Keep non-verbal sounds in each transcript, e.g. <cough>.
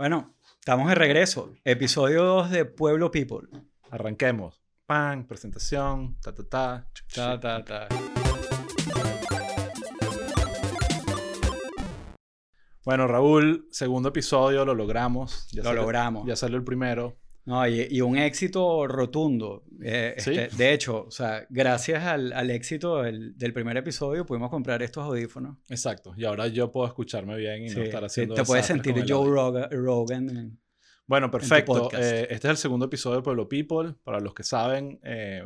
Bueno, estamos de regreso. Episodio 2 de Pueblo People. Arranquemos. Pan, presentación, ta ta ta. Ta, ta, ta. Bueno, Raúl, segundo episodio, lo logramos. Ya Lo salió- logramos. Ya salió el primero. No, y, y un éxito rotundo. Eh, ¿Sí? este, de hecho, o sea, gracias al, al éxito del, del primer episodio pudimos comprar estos audífonos. Exacto. Y ahora yo puedo escucharme bien y Sí, no estar haciendo te puedes sentir Joe. Rogan. Rogan. Bueno, perfecto. Eh, este es el segundo episodio de Pueblo People. Para los que saben eh,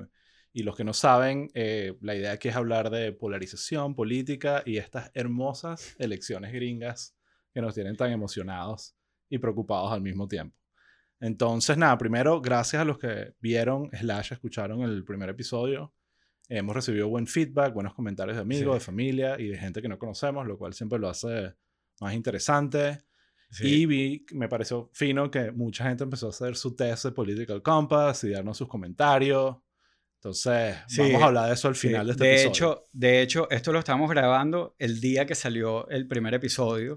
y los que no saben, eh, la idea aquí es hablar de polarización política y estas hermosas elecciones gringas que nos tienen tan emocionados y preocupados al mismo tiempo. Entonces, nada, primero, gracias a los que vieron, slash, escucharon el primer episodio. Hemos recibido buen feedback, buenos comentarios de amigos, Sí. de familia y de gente que no conocemos, lo cual siempre lo hace más interesante. Sí. Y vi, me pareció fino que mucha gente empezó a hacer su test de Political Compass y darnos sus comentarios. Entonces, Sí, vamos a hablar de eso al Sí, final de este de episodio. hecho, de hecho, esto lo estamos grabando el día que salió el primer episodio.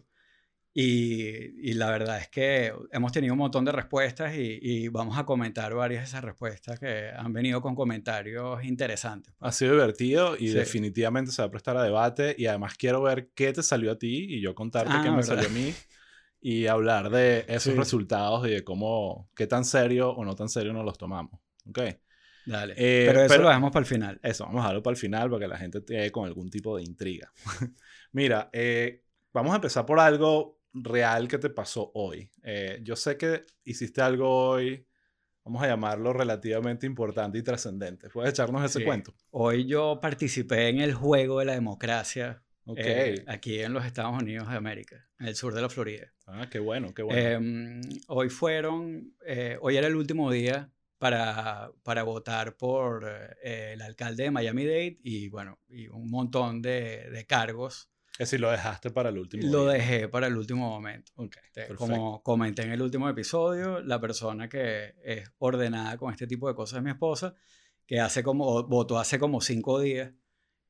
Y, y la verdad es que hemos tenido un montón de respuestas y, y vamos a comentar varias de esas respuestas que han venido con comentarios interesantes. ha sido divertido y Sí. definitivamente se va a prestar a debate. Y además quiero ver qué te salió a ti y yo contarte Ah, qué me ¿verdad? salió a mí. Y hablar de <laughs> esos Sí. resultados y de cómo, qué tan serio o no tan serio nos los tomamos. ¿Ok? Dale. Eh, pero eso pero- lo dejamos para el final. Eso, vamos a dejarlo para el final para que la gente quede con algún tipo de intriga. <laughs> Mira, eh, vamos a empezar por algo real que te pasó hoy. Eh, yo sé que hiciste algo hoy, vamos a llamarlo relativamente importante y trascendente. ¿Puedes echarnos ese Sí. cuento? Hoy yo participé en el juego de la democracia eh, aquí en los Estados Unidos de América, en el sur de la Florida. Ah, qué bueno, qué bueno. Em, hoy fueron, eh, hoy era el último día para, para votar por el alcalde de Miami-Dade y bueno, y un montón de, de cargos. Es decir, lo dejaste para el último. Lo día. dejé para el último momento. Ok, Este, perfecto. Como comenté en el último episodio, la persona que es ordenada con este tipo de cosas es mi esposa, que hace como, votó hace como cinco días.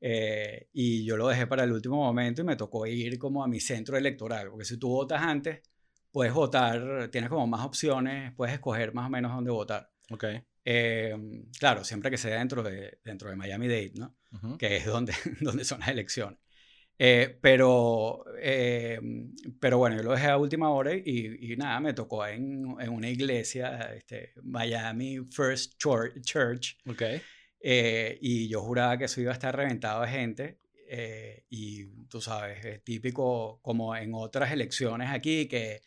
eh, y yo lo dejé para el último momento y me tocó ir como a mi centro electoral, porque si tú votas antes, puedes votar, tienes como más opciones, puedes escoger más o menos dónde votar. Ok. Eh, claro, siempre que sea dentro de, dentro de Miami-Dade, ¿no? ujú. que es donde, <laughs> donde son las elecciones. Eh, pero, eh, pero bueno, yo lo dejé a última hora y, y nada, me tocó en, en una iglesia, este, Miami First Chur- Church, Ok. eh, y yo juraba que eso iba a estar reventado de gente. eh, y tú sabes, es típico como en otras elecciones aquí, que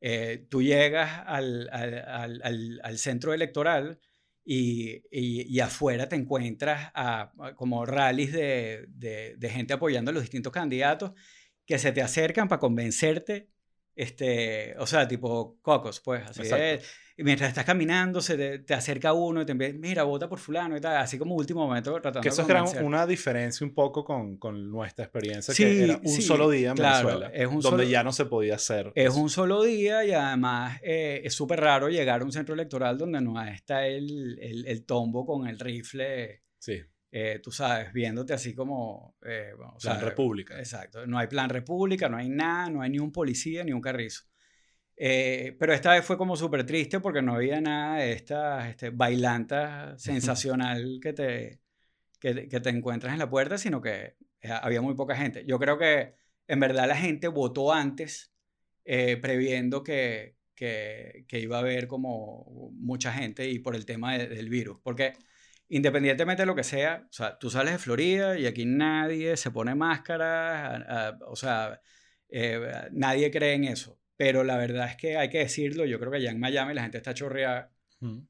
eh, tú llegas al- al- al- al centro electoral y, y- y afuera te encuentras a, a como rallies de, de- de gente apoyando a los distintos candidatos que se te acercan para convencerte, este, o sea, tipo cocos, pues, así Exacto. de- y mientras estás caminando, se te, te acerca uno y te empieza, mira, vota por fulano y tal, así como último momento tratando Que eso convencer. una diferencia un poco con, con nuestra experiencia, Sí, que era un sí, solo día en claro, Venezuela, es un donde solo- ya no se podía hacer. Es eso. un solo día y además eh, es súper raro llegar a un centro electoral donde no está el, el, el tombo con el rifle, Sí, eh, tú sabes, viéndote así como... eh, bueno, o Plan sea, República. Exacto, no hay plan república, no hay nada, no hay ni un policía ni un carrizo. Eh, pero esta vez fue como súper triste porque no había nada de esta este, bailanta sensacional que te, que, que te encuentras en la puerta, sino que eh, había muy poca gente. Yo creo que en verdad la gente votó antes eh, previendo que, que, que iba a haber como mucha gente y por el tema de- del virus. Porque independientemente de lo que sea, o sea, tú sales de Florida y aquí nadie se pone máscara, a- a- o sea, eh, nadie cree en eso. Pero la verdad es que hay que decirlo, yo creo que allá en Miami la gente está chorreada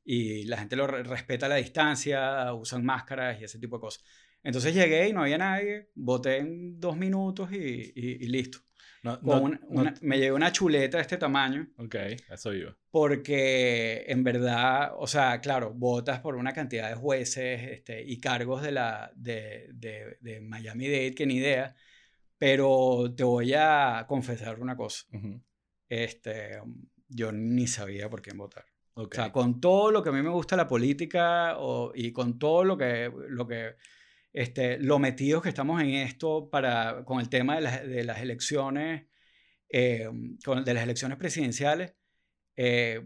y la gente lo re- respeta la distancia, usan máscaras y ese tipo de cosas. Entonces llegué y no había nadie, voté en dos minutos y, y- y listo. No, no- una- no- una- me llevé una chuleta de este tamaño Ok, eso iba. porque en verdad, o sea, claro, votas por una cantidad de jueces este, y cargos de, la, de, de, de Miami-Dade que ni idea, pero te voy a confesar una cosa. Ujú. Este, yo ni sabía por quién votar. Ok. O sea, con todo lo que a mí me gusta la política o- y con todo lo que, lo que este, lo metidos que estamos en esto para, con el tema de las, de las elecciones, eh, con, de las elecciones presidenciales, eh,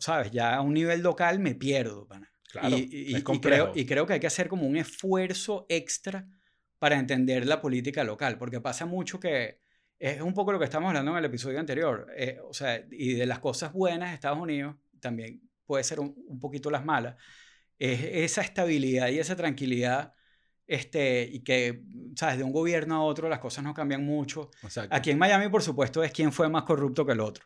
sabes, ya a un nivel local me pierdo, pana. Claro, y, y- es y creo, y creo que hay que hacer como un esfuerzo extra para entender la política local, porque pasa mucho que es un poco lo que estamos hablando en el episodio anterior, eh, o sea, y de las cosas buenas de Estados Unidos, también puede ser un, un poquito las malas, es esa estabilidad y esa tranquilidad, este, y que, sabes, de un gobierno a otro las cosas no cambian mucho. Exacto. Aquí en Miami, por supuesto, es quién fue más corrupto que el otro.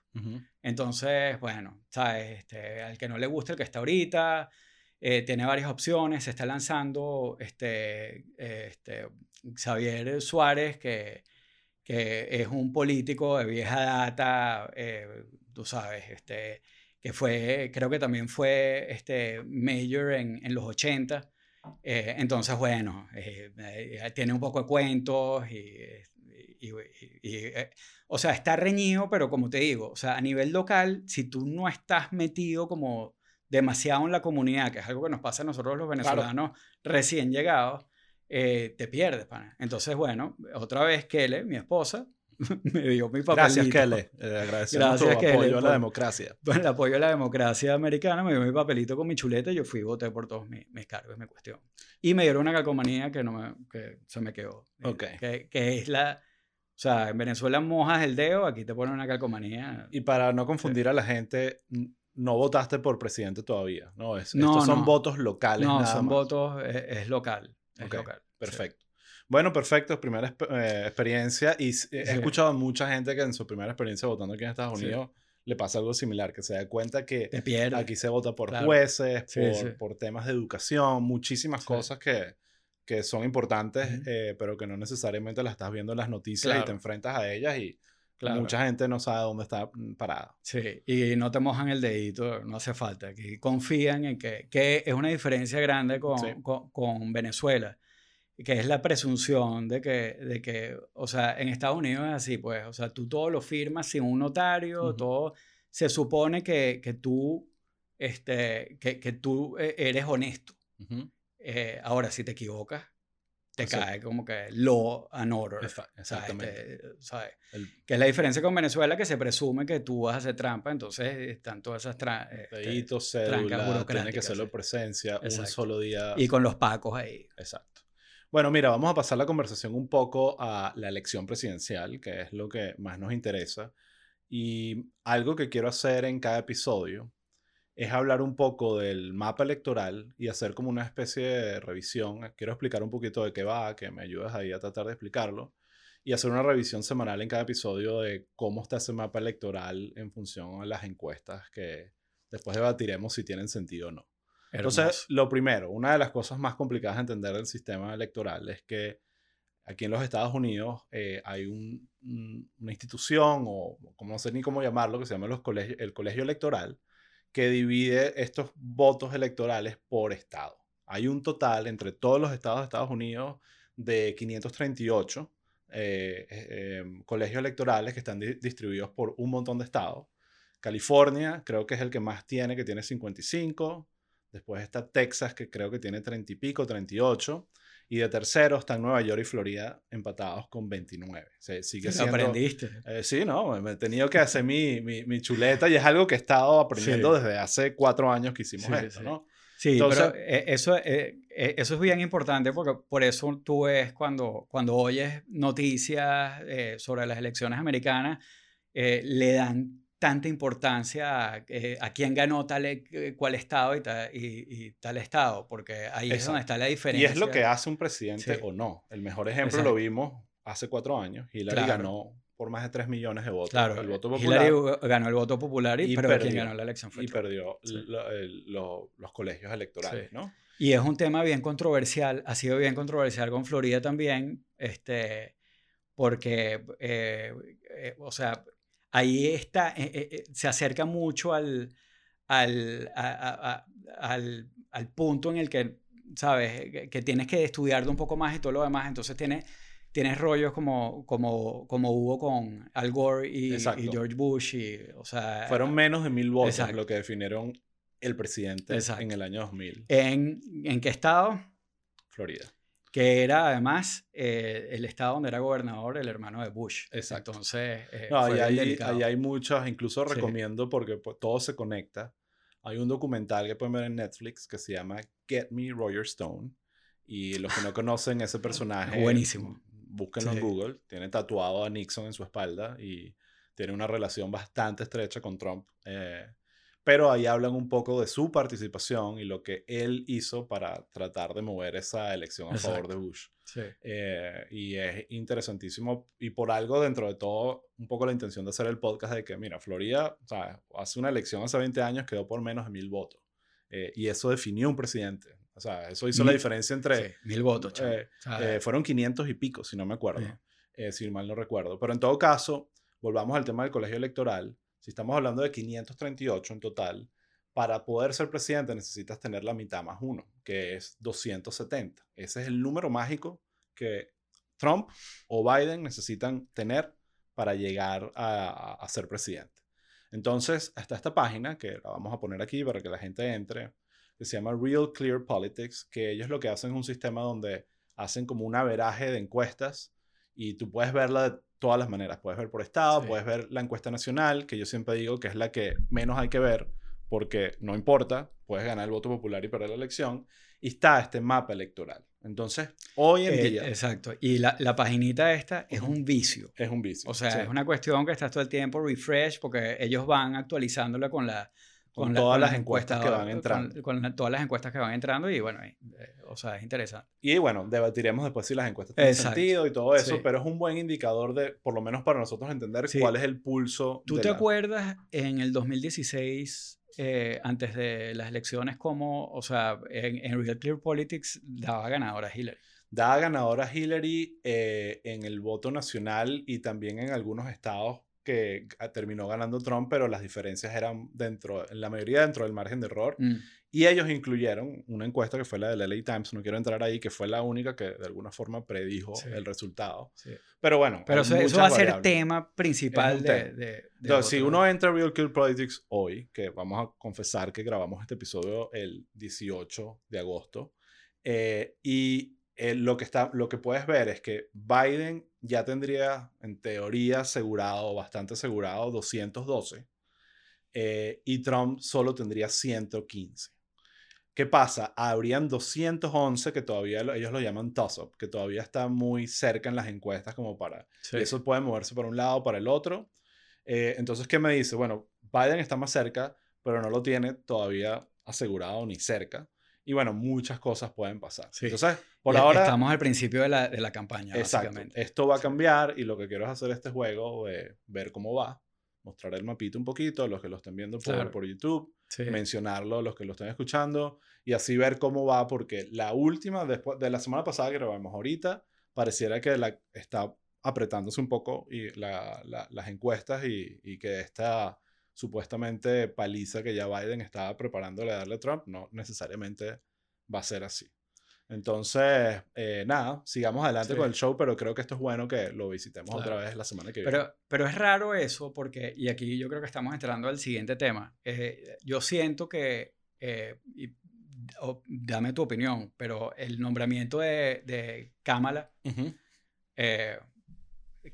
Entonces, bueno, ¿sabes? Este, al que no le gusta el que está ahorita, eh, tiene varias opciones, se está lanzando este, eh, este, Xavier Suárez, que, que es un político de vieja data, eh, tú sabes, este, que fue, creo que también fue este, mayor en, en los 80. Eh, entonces, bueno, eh, tiene un poco de cuentos y, y- y- y, o sea, está reñido, pero como te digo, o sea, a nivel local, si tú no estás metido como demasiado en la comunidad, que es algo que nos pasa a nosotros los venezolanos recién llegados, eh, te pierdes, pana. Entonces, bueno, otra vez Kele, mi esposa, <laughs> me dio mi papelito. Gracias, Kele. Eh, Gracias, tu Kele, apoyo a la democracia. <laughs> Por el apoyo a la democracia americana, me dio mi papelito con mi chuleta y yo fui y voté por todos mis, mis cargos, mi cuestión. Y me dieron una calcomanía que, no me, que se me quedó. eh, Ok. Que, que es la... O sea, en Venezuela mojas el dedo, aquí te ponen una calcomanía. Y para no confundir a la gente, no votaste por presidente todavía, ¿no? Es, No, estos son no. votos locales. No, nada son más. votos, es, es local. Es Ok, local. sí. Perfecto. Bueno, perfecto. Primera eh, experiencia. Y s- he Sí. escuchado a mucha gente que en su primera experiencia votando aquí en Estados Sí. Unidos le pasa algo similar, que se da cuenta que aquí se vota por Claro. jueces, por, temas de educación, muchísimas cosas que, que son importantes, eh, pero que no necesariamente las estás viendo en las noticias y te enfrentas a ellas y Claro. mucha gente no sabe dónde está mm, parada. Sí, y no te mojan el dedito, no hace falta. Aquí confían en que, que es una diferencia grande con, Sí. con, con Venezuela, que es la presunción de que, de que, o sea, en Estados Unidos es así, pues, o sea, tú todo lo firmas sin un notario, todo, se supone que, que tú, este, que, que tú eh, eres honesto. Eh, ahora, si te equivocas, te Exacto. cae como que law and order. O Exactamente. este, ¿sabes? El Que es la diferencia con Venezuela, que se presume que tú vas a hacer trampa, entonces están todas esas dedito, trancas cédula, tiene que hacerlo sí. presencia, un Exacto. solo día. y con los pacos ahí. Exacto. Bueno, mira, vamos a pasar la conversación un poco a la elección presidencial, que es lo que más nos interesa. Y algo que quiero hacer en cada episodio es hablar un poco del mapa electoral y hacer como una especie de revisión. Quiero explicar un poquito de qué va, que me ayudes ahí a tratar de explicarlo. Y hacer una revisión semanal en cada episodio de cómo está ese mapa electoral en función a las encuestas que después debatiremos si tienen sentido o no. Entonces, Hermoso. lo primero, una de las cosas más complicadas de entender del sistema electoral es que aquí en los Estados Unidos eh, hay un- un- una institución, o como no sé ni cómo llamarlo, que se llama los el colegio electoral, que divide estos votos electorales por estado. Hay un total entre todos los estados de Estados Unidos de 538 eh, eh, em, colegios electorales que están di- distribuidos por un montón de estados. California creo que es el que más tiene, que tiene 55. Después está Texas, que creo que tiene 30 y pico, 38. Y de tercero están Nueva York y Florida empatados con 29. Se sigue Lo <laughs> siendo... aprendiste. Eh, sí, no, me he tenido que hacer mi, mi, mi chuleta y es algo que he estado aprendiendo Sí. desde hace cuatro años que hicimos Sí, esto, sí. ¿no? Sí, Entonces- pero eso, eh, eh, eso es bien importante porque por eso tú ves cuando, cuando oyes noticias eh, sobre las elecciones americanas, eh, le dan tanta importancia a, eh, a quién ganó tal, e- eh, cuál estado y, ta- y- y tal estado, porque ahí es donde está la Y diferencia. es lo que hace un presidente Sí. o no. El mejor ejemplo Exacto. lo vimos hace cuatro años. Hillary Claro. ganó por más de 3 millones de votos. Claro, el voto popular Hillary ganó el voto popular, y, y pero quien perdió. ganó la elección fue y Trump. perdió Sí. lo- el- lo- los colegios electorales, Sí. ¿no? Y es un tema bien controversial, ha sido bien controversial con Florida también, este, porque, eh, eh, o sea, ahí está, eh, eh, eh, se acerca mucho al, al, a- a- a- al, al punto en el que, ¿sabes? Que, tienes que estudiarlo un poco más y todo lo demás, entonces tienes, tienes rollos como, como, como hubo con Al Gore y. George Bush, y, o sea, Fueron menos de mil votos Exacto. lo que definieron el presidente Exacto. en el año 2000, ¿en, ¿en qué estado? Florida. Que era además eh, el estado donde era gobernador el hermano de Bush. Exacto. Entonces, eh, No, ahí hay, ahí hay muchas, incluso Sí. recomiendo porque pues, todo se conecta. Hay un documental que pueden ver en Netflix que se llama Get Me Roger Stone. Y los que no conocen ese <laughs> personaje, buenísimo. búsquenlo Sí. en Google. Tiene tatuado a Nixon en su espalda y tiene una relación bastante estrecha con Trump. eh, pero ahí hablan un poco de su participación y lo que él hizo para tratar de mover esa elección a favor de. Bush. Sí. Eh, y es interesantísimo. Y por algo, dentro de todo, un poco la intención de hacer el podcast de que, mira, Florida, sea, hace una elección hace 20 años, quedó por menos de mil votos. Eh, y eso definió un presidente. O sea, eso hizo la diferencia entre... Sí, Mil votos, eh, eh, fueron 500 y pico, si no me acuerdo. Sí. si mal no recuerdo. Pero en todo caso, volvamos al tema del colegio electoral. Si estamos hablando de 538 en total, para poder ser presidente necesitas tener la mitad más uno, que es 270. Ese es el número mágico que Trump o Biden necesitan tener para llegar a, a- ser presidente. Entonces, está esta página que la vamos a poner aquí para que la gente entre, que se llama Real Clear Politics, que ellos lo que hacen es un sistema donde hacen como un averaje de encuestas y tú puedes verla de todas las maneras. Puedes ver por estado, Sí. puedes ver la encuesta nacional, que yo siempre digo que es la que menos hay que ver porque no importa, puedes ganar el voto popular y perder la elección. Y está este mapa electoral. Entonces, hoy en eh, día exacto. Y la, la paginita esta es Ujú. un vicio. es un vicio. O sea, Sí. es una cuestión que estás todo el tiempo refresh porque ellos van actualizándola con la Con la- todas la las encuestas que van entrando. Con, con todas las encuestas que van entrando y bueno, eh, o sea, es interesante. Y bueno, debatiremos después si las encuestas tienen Exacto. sentido y todo eso, Sí. pero es un buen indicador de, por lo menos para nosotros, entender Sí. cuál es el pulso. ¿Tú te la- acuerdas en el 2016, eh, antes de las elecciones, cómo, o sea, en, en Real Clear Politics daba ganadora Hillary? Da ganadora Hillary eh, en el voto nacional y también en algunos estados que ah, terminó ganando Trump, pero las diferencias eran dentro, en la mayoría dentro del margen de error. Mm, Y ellos incluyeron una encuesta que fue la del LA Times, no quiero entrar ahí, que fue la única que de alguna forma predijo Sí. el resultado. sí. Pero bueno, Pero eso, eso va a ser tema principal de, tema. de- de Entonces, si uno entra a Real Kill Politics hoy, que vamos a confesar que grabamos este episodio el 18 de agosto, eh, y eh, lo, que está, lo que puedes ver es que Biden ya tendría, en teoría, asegurado, bastante asegurado, 212, eh, y Trump solo tendría 115. ¿Qué pasa? Habrían 211 que todavía lo- ellos lo llaman toss-up, que todavía está muy cerca en las encuestas como para Sí. y eso puede moverse para un lado para el otro. Eh, entonces, ¿qué me dice? Bueno, Biden está más cerca, pero no lo tiene todavía asegurado ni cerca. Y bueno, muchas cosas pueden pasar. Sí. Entonces, por Ya ahora, Estamos al principio de la, de la campaña, exacto, básicamente. esto va a cambiar y lo que quiero es hacer este juego de ver cómo va, mostrar el mapito un poquito a los que lo estén viendo por, Claro. por YouTube, Sí. mencionarlo a los que lo estén escuchando y así ver cómo va, porque la última, después de la semana pasada que grabamos ahorita, pareciera que la, está apretándose un poco y la- la- las encuestas y, y que esta supuestamente paliza que ya Biden estaba preparándole a darle a Trump, no necesariamente va a ser así. Entonces, eh, nada, sigamos adelante Sí. con el show, pero creo que esto es bueno que lo visitemos otra Claro. vez la semana que viene. Pero, pero es raro eso porque, y aquí yo creo que estamos entrando al siguiente tema. eh, yo siento que, eh, y- o- dame tu opinión, pero el nombramiento de, de Kamala, Ujú. eh, ¿Es,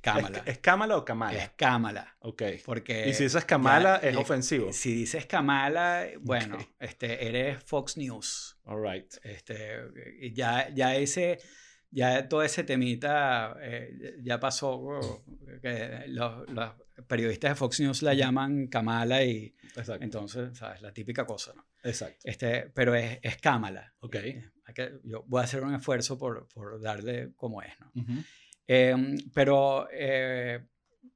Kamala, ¿Es Kamala o Kamala? es Kamala, Ok. porque... Y si dices Kamala, ya, es eh, ofensivo. Si dices Kamala, bueno, Ok. este, eres Fox News. All right. Este, ya, ya ese, ya todo ese temita eh, ya pasó, oh, que los, los periodistas de Fox News la llaman Kamala y Exacto. entonces, ¿sabes? La típica cosa, ¿no? Exacto. Este, pero es, es Kamala. Ok. Eh, que- yo voy a hacer un esfuerzo por, por darle como es, ¿no? Ujú. Em, pero eh,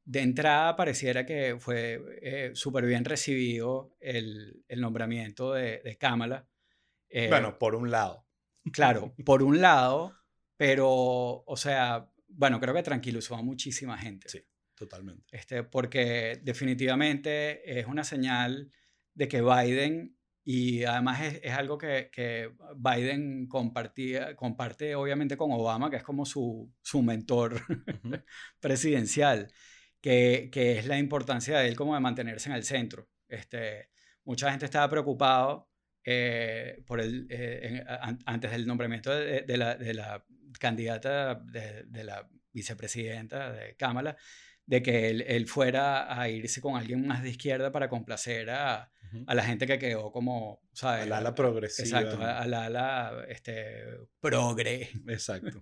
de entrada pareciera que fue eh, súper bien recibido el, el nombramiento de, de Kamala. Eh, Bueno, por un lado. Claro, <laughs> por un lado, pero, o sea, bueno, creo que tranquilizó a muchísima gente. Sí. Totalmente. Este, porque definitivamente es una señal de que Biden, y además es, es algo que, que Biden compartía, comparte obviamente con Obama, que es como su, su mentor <laughs> presidencial, que, que es la importancia de él como de mantenerse en el centro. Este, mucha gente estaba preocupado eh, por el, eh, antes del nombramiento de, de, la, de la, candidata de, de, la vicepresidenta de Kamala, de que él, él, fuera a irse con alguien más de izquierda para complacer a, a la gente que quedó como, ¿sabes? Al ala progresiva. Exacto, al ala este, progre. <laughs> Exacto.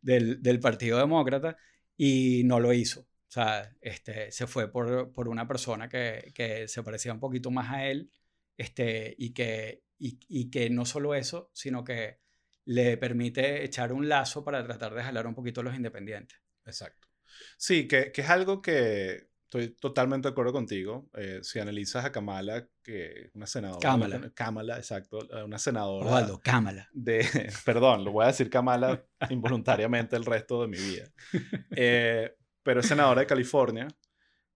del, del Partido Demócrata y no lo hizo. O sea, este, se fue por, por una persona que, que, se parecía un poquito más a él este, y, que, y, y, que no solo eso, sino que le permite echar un lazo para tratar de jalar un poquito a los independientes. Exacto. Sí, que, que es algo que estoy totalmente de acuerdo contigo. Eh, si analizas a Kamala, que una senadora. Kamala. Kamala, exacto. Una senadora. Osvaldo, Kamala. De, <laughs> perdón, lo voy a decir Kamala <laughs> involuntariamente el resto de mi vida. <laughs> Eh, pero es senadora de California.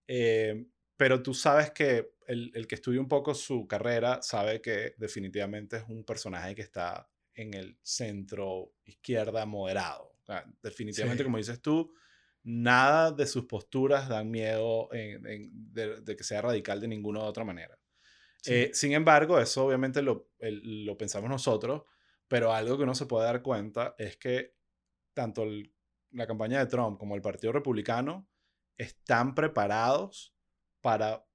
Eh, pero tú sabes que el, el, que estudia un poco su carrera sabe que definitivamente es un personaje que está en el centro izquierda moderado. O sea, definitivamente, como dices tú, nada de sus posturas dan miedo de, que sea radical de ninguna otra manera. Eh, sin embargo, eso obviamente lo, lo, pensamos nosotros, pero algo que uno se puede dar cuenta es que tanto la campaña de Trump como el Partido Republicano están preparados para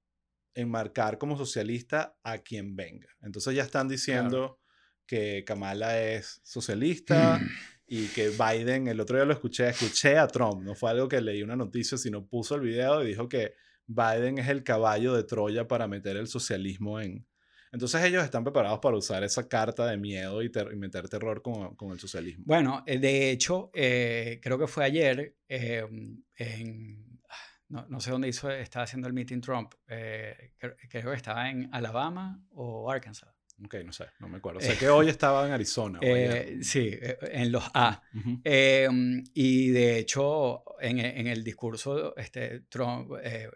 enmarcar como socialista a quien venga. Entonces ya están diciendo que Kamala es socialista. <clears throat> y que Biden, el otro día lo escuché, escuché a Trump, no fue algo que leí una noticia, sino puso el video y dijo que Biden es el caballo de Troya para meter el socialismo en... Entonces ellos están preparados para usar esa carta de miedo y, meter terror con, con, el socialismo. Bueno, eh, de hecho, eh, creo que fue ayer, eh, en, no, no, sé dónde hizo, estaba haciendo el meeting Trump, creo, creo que estaba en Alabama o Arkansas. Ok, no sé, no me acuerdo. Sé que hoy estaba en Arizona. Eh, sí, eh, en los A. Em, y de hecho, en, en, el discurso, este, Trump eh,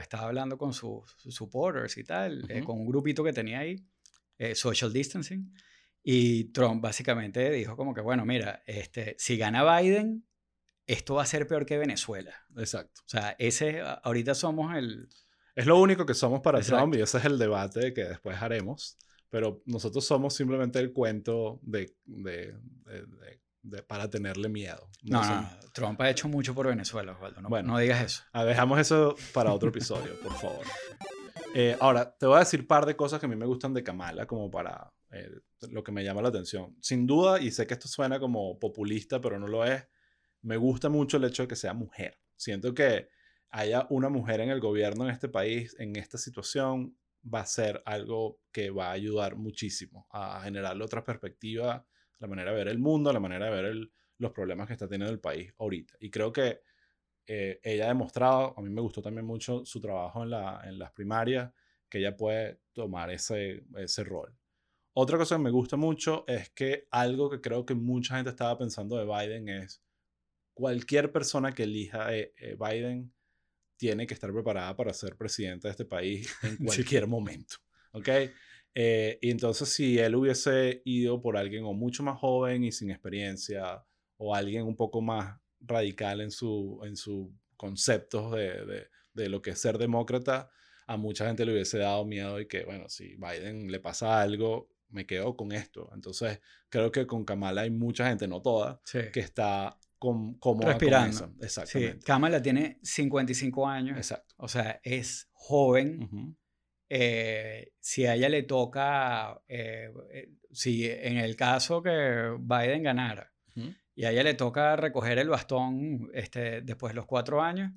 estaba hablando con sus, supporters y tal, con un grupito que tenía ahí, social distancing. Y Trump básicamente dijo como que, bueno, mira, este, si gana Biden, esto va a ser peor que Venezuela. Exacto. O sea, ese, ahorita somos el... Es lo único que somos para Trump y ese es el debate que después haremos pero nosotros somos simplemente el cuento de, de, de, para tenerle miedo. No, no, Trump ha hecho mucho por Venezuela, Osvaldo. No, bueno, no digas eso. Ah, dejamos eso para otro episodio, por favor. Eh, ahora, te voy a decir un par de cosas que a mí me gustan de Kamala, como para eh, lo que me llama la atención. Sin duda, y sé que esto suena como populista, pero no lo es, me gusta mucho el hecho de que sea mujer. Siento que haya una mujer en el gobierno en este país, en esta situación, va a ser algo que va a ayudar muchísimo a generarle otra perspectiva, la manera de ver el mundo, la manera de ver los problemas que está teniendo el país ahorita. Y creo que eh, ella ha demostrado, a mí me gustó también mucho su trabajo en, la, en las primarias, que ella puede tomar ese, ese rol. Otra cosa que me gusta mucho es que algo que creo que mucha gente estaba pensando de Biden es cualquier persona que elija eh, eh, Biden tiene que estar preparada para ser presidente de este país <laughs> en cualquier momento. ¿Ok? Eh, y entonces si él hubiese ido por alguien o mucho más joven y sin experiencia o alguien un poco más radical en su en sus conceptos de, de, de, lo que es ser demócrata, a mucha gente le hubiese dado miedo y que, bueno, si Biden le pasa algo, me quedo con esto. Entonces creo que con Kamala hay mucha gente, no toda, que está como Respirando. Exactamente. Sí. Kamala tiene 55 años. Exacto. O sea, es joven. Eh, si a ella le toca, eh, eh, si en el caso que Biden ganara y a ella le toca recoger el bastón este, después de los cuatro años,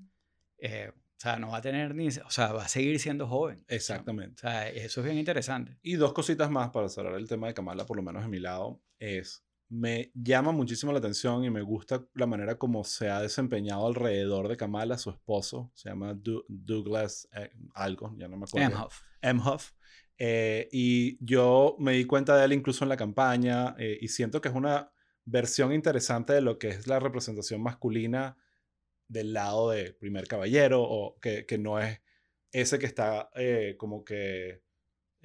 o sea, no va a tener ni, o sea, va a seguir siendo joven. Exactamente. O sea, eso es bien interesante. Y dos cositas más para cerrar el tema de Kamala, por lo menos de mi lado, es me llama muchísimo la atención y me gusta la manera como se ha desempeñado alrededor de Kamala, su esposo, se llama Douglas eh, algo, ya no me acuerdo. Emhoff. Emhoff. Eh, y yo me di cuenta de él incluso en la campaña eh, y siento que es una versión interesante de lo que es la representación masculina del lado de primer caballero o que, que no es ese que está como que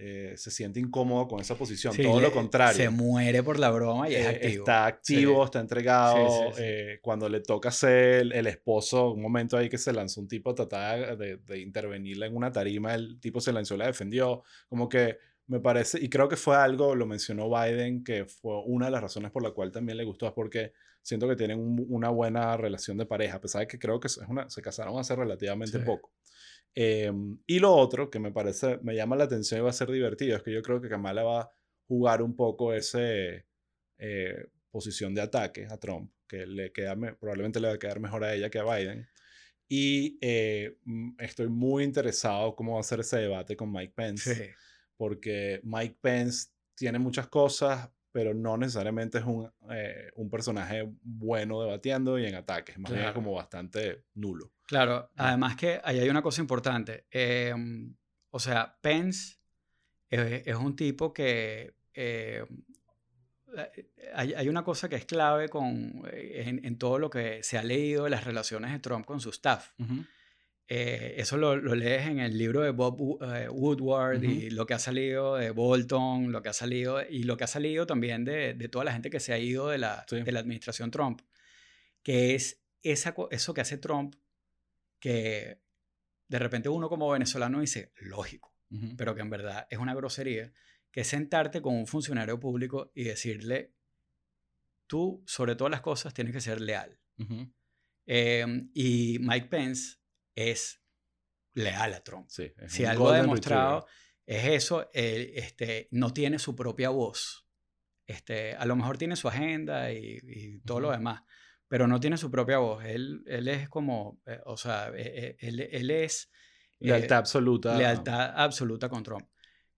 eh, se siente incómodo con esa posición. Todo lo contrario. Se muere por la broma y es eh, activo. Está activo, está entregado. Eh, cuando le toca ser el, esposo, un momento ahí que se lanzó un tipo a tratar de, de, intervenirla en una tarima, el tipo se lanzó y la defendió. Como que me parece, y creo que fue algo, lo mencionó Biden, que fue una de las razones por la cual también le gustó, es porque siento que tienen una buena relación de pareja, a pesar de que creo que es una, se casaron hace relativamente poco. Em, y lo otro que me parece, me llama la atención y va a ser divertido, es que yo creo que Kamala va a jugar un poco ese eh, posición de ataque a Trump, que le queda, probablemente le va a quedar mejor a ella que a Biden. Y eh, mm, estoy muy interesado cómo va a ser ese debate con Mike Pence, porque Mike Pence tiene muchas cosas, pero no necesariamente es un, eh, un personaje bueno debatiendo y en ataques, más bien como bastante nulo. Claro, además que ahí hay una cosa importante. Em, o sea, Pence es, un tipo que... Eh, hay, hay, una cosa que es clave con, eh, en, en, todo lo que se ha leído de las relaciones de Trump con su staff. Eh, eso lo, lo, lees en el libro de Bob Woodward y lo que ha salido de Bolton, lo que ha salido y lo que ha salido también de, de toda la gente que se ha ido de la, de la administración Trump, que es esa, eso que hace Trump que de repente uno como venezolano dice, lógico, pero que en verdad es una grosería, que es sentarte con un funcionario público y decirle, tú sobre todas las cosas tienes que ser leal. Em, y Mike Pence es leal a Trump. si algo ha demostrado es eso, este, no tiene su propia voz. Este, a lo mejor tiene su agenda y, todo lo demás, pero no tiene su propia voz. Él, él es como, eh, o sea, eh, eh, él, él, es... Lealtad absoluta. Lealtad absoluta con Trump.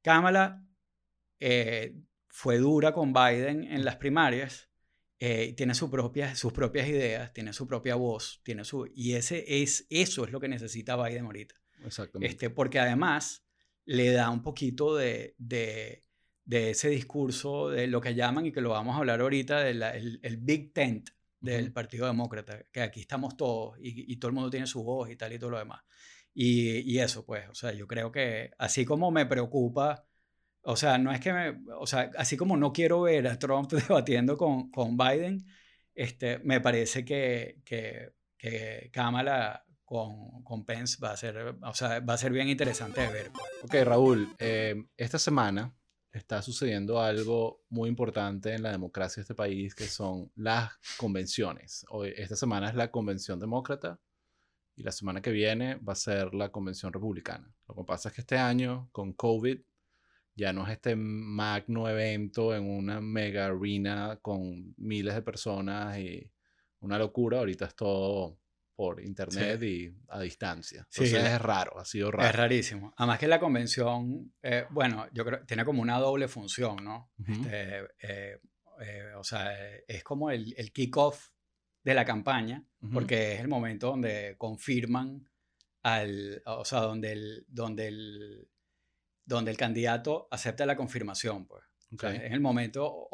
Kamala fue dura con Biden en las primarias, tiene su propia, sus propias ideas, tiene su propia voz, tiene su... Y ese es, eso es lo que necesita Biden ahorita. Exactamente. Este, porque además le da un poquito de, de, de, ese discurso de lo que llaman, y que lo vamos a hablar ahorita, del el Big Tent, del Partido Demócrata, que aquí estamos todos y, todo el mundo tiene su voz y tal y todo lo demás. Y, y, eso, pues, o sea, yo creo que así como me preocupa, o sea, no es que me, o sea, así como no quiero ver a Trump <laughs> debatiendo con, con Biden, este, me parece que, que, que Kamala con, con, Pence va a ser, o sea, va a ser bien interesante de ver. Pues. Ok, Raúl, eh, esta semana está sucediendo algo muy importante en la democracia de este país, que son las convenciones. Hoy, esta semana es la convención demócrata y la semana que viene va a ser la convención republicana. Lo que pasa es que este año, con COVID, ya no es este magno evento en una mega arena con miles de personas y una locura. Ahorita es todo por internet y a distancia. Entonces sí, es raro, ha sido raro. Es rarísimo. Además que la convención, eh, bueno, yo creo que tiene como una doble función, ¿no? Este, eh, eh, o sea, es como el, el kick-off de la campaña, porque es el momento donde confirman al, o sea, donde el, donde el, donde el candidato acepta la confirmación, pues. es el momento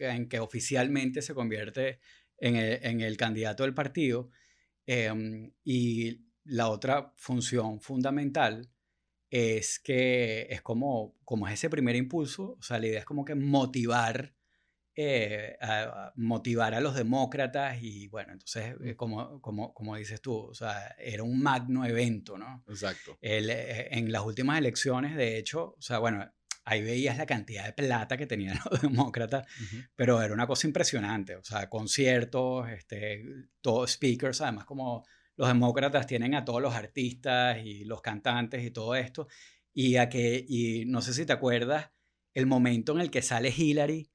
en que oficialmente se convierte en el, en el candidato del partido Em, y la otra función fundamental es que es como, como es ese primer impulso, o sea, la idea es como que motivar, eh, a, motivar a los demócratas y bueno, entonces, eh, como, como, como dices tú, o sea, era un magno evento, ¿no? Exacto. El, eh, en las últimas elecciones, de hecho, o sea, bueno, ahí veías la cantidad de plata que tenían <laughs> los demócratas, pero era una cosa impresionante, o sea, conciertos, este, todos speakers, además como los demócratas tienen a todos los artistas y los cantantes y todo esto, y a que, y no sé si te acuerdas, el momento en el que sale Hillary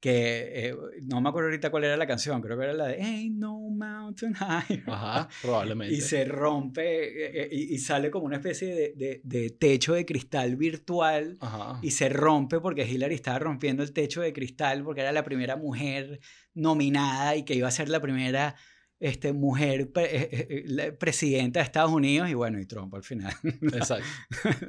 que eh, no me acuerdo ahorita cuál era la canción, creo que era la de Ain't No Mountain High. Ajá, <laughs> probablemente. Y se rompe eh, eh, y, sale como una especie de, de, techo de cristal virtual Ajá. y se rompe porque Hillary estaba rompiendo el techo de cristal porque era la primera mujer nominada y que iba a ser la primera este, mujer presidenta de Estados Unidos y bueno, y Trump al final <laughs> Exacto.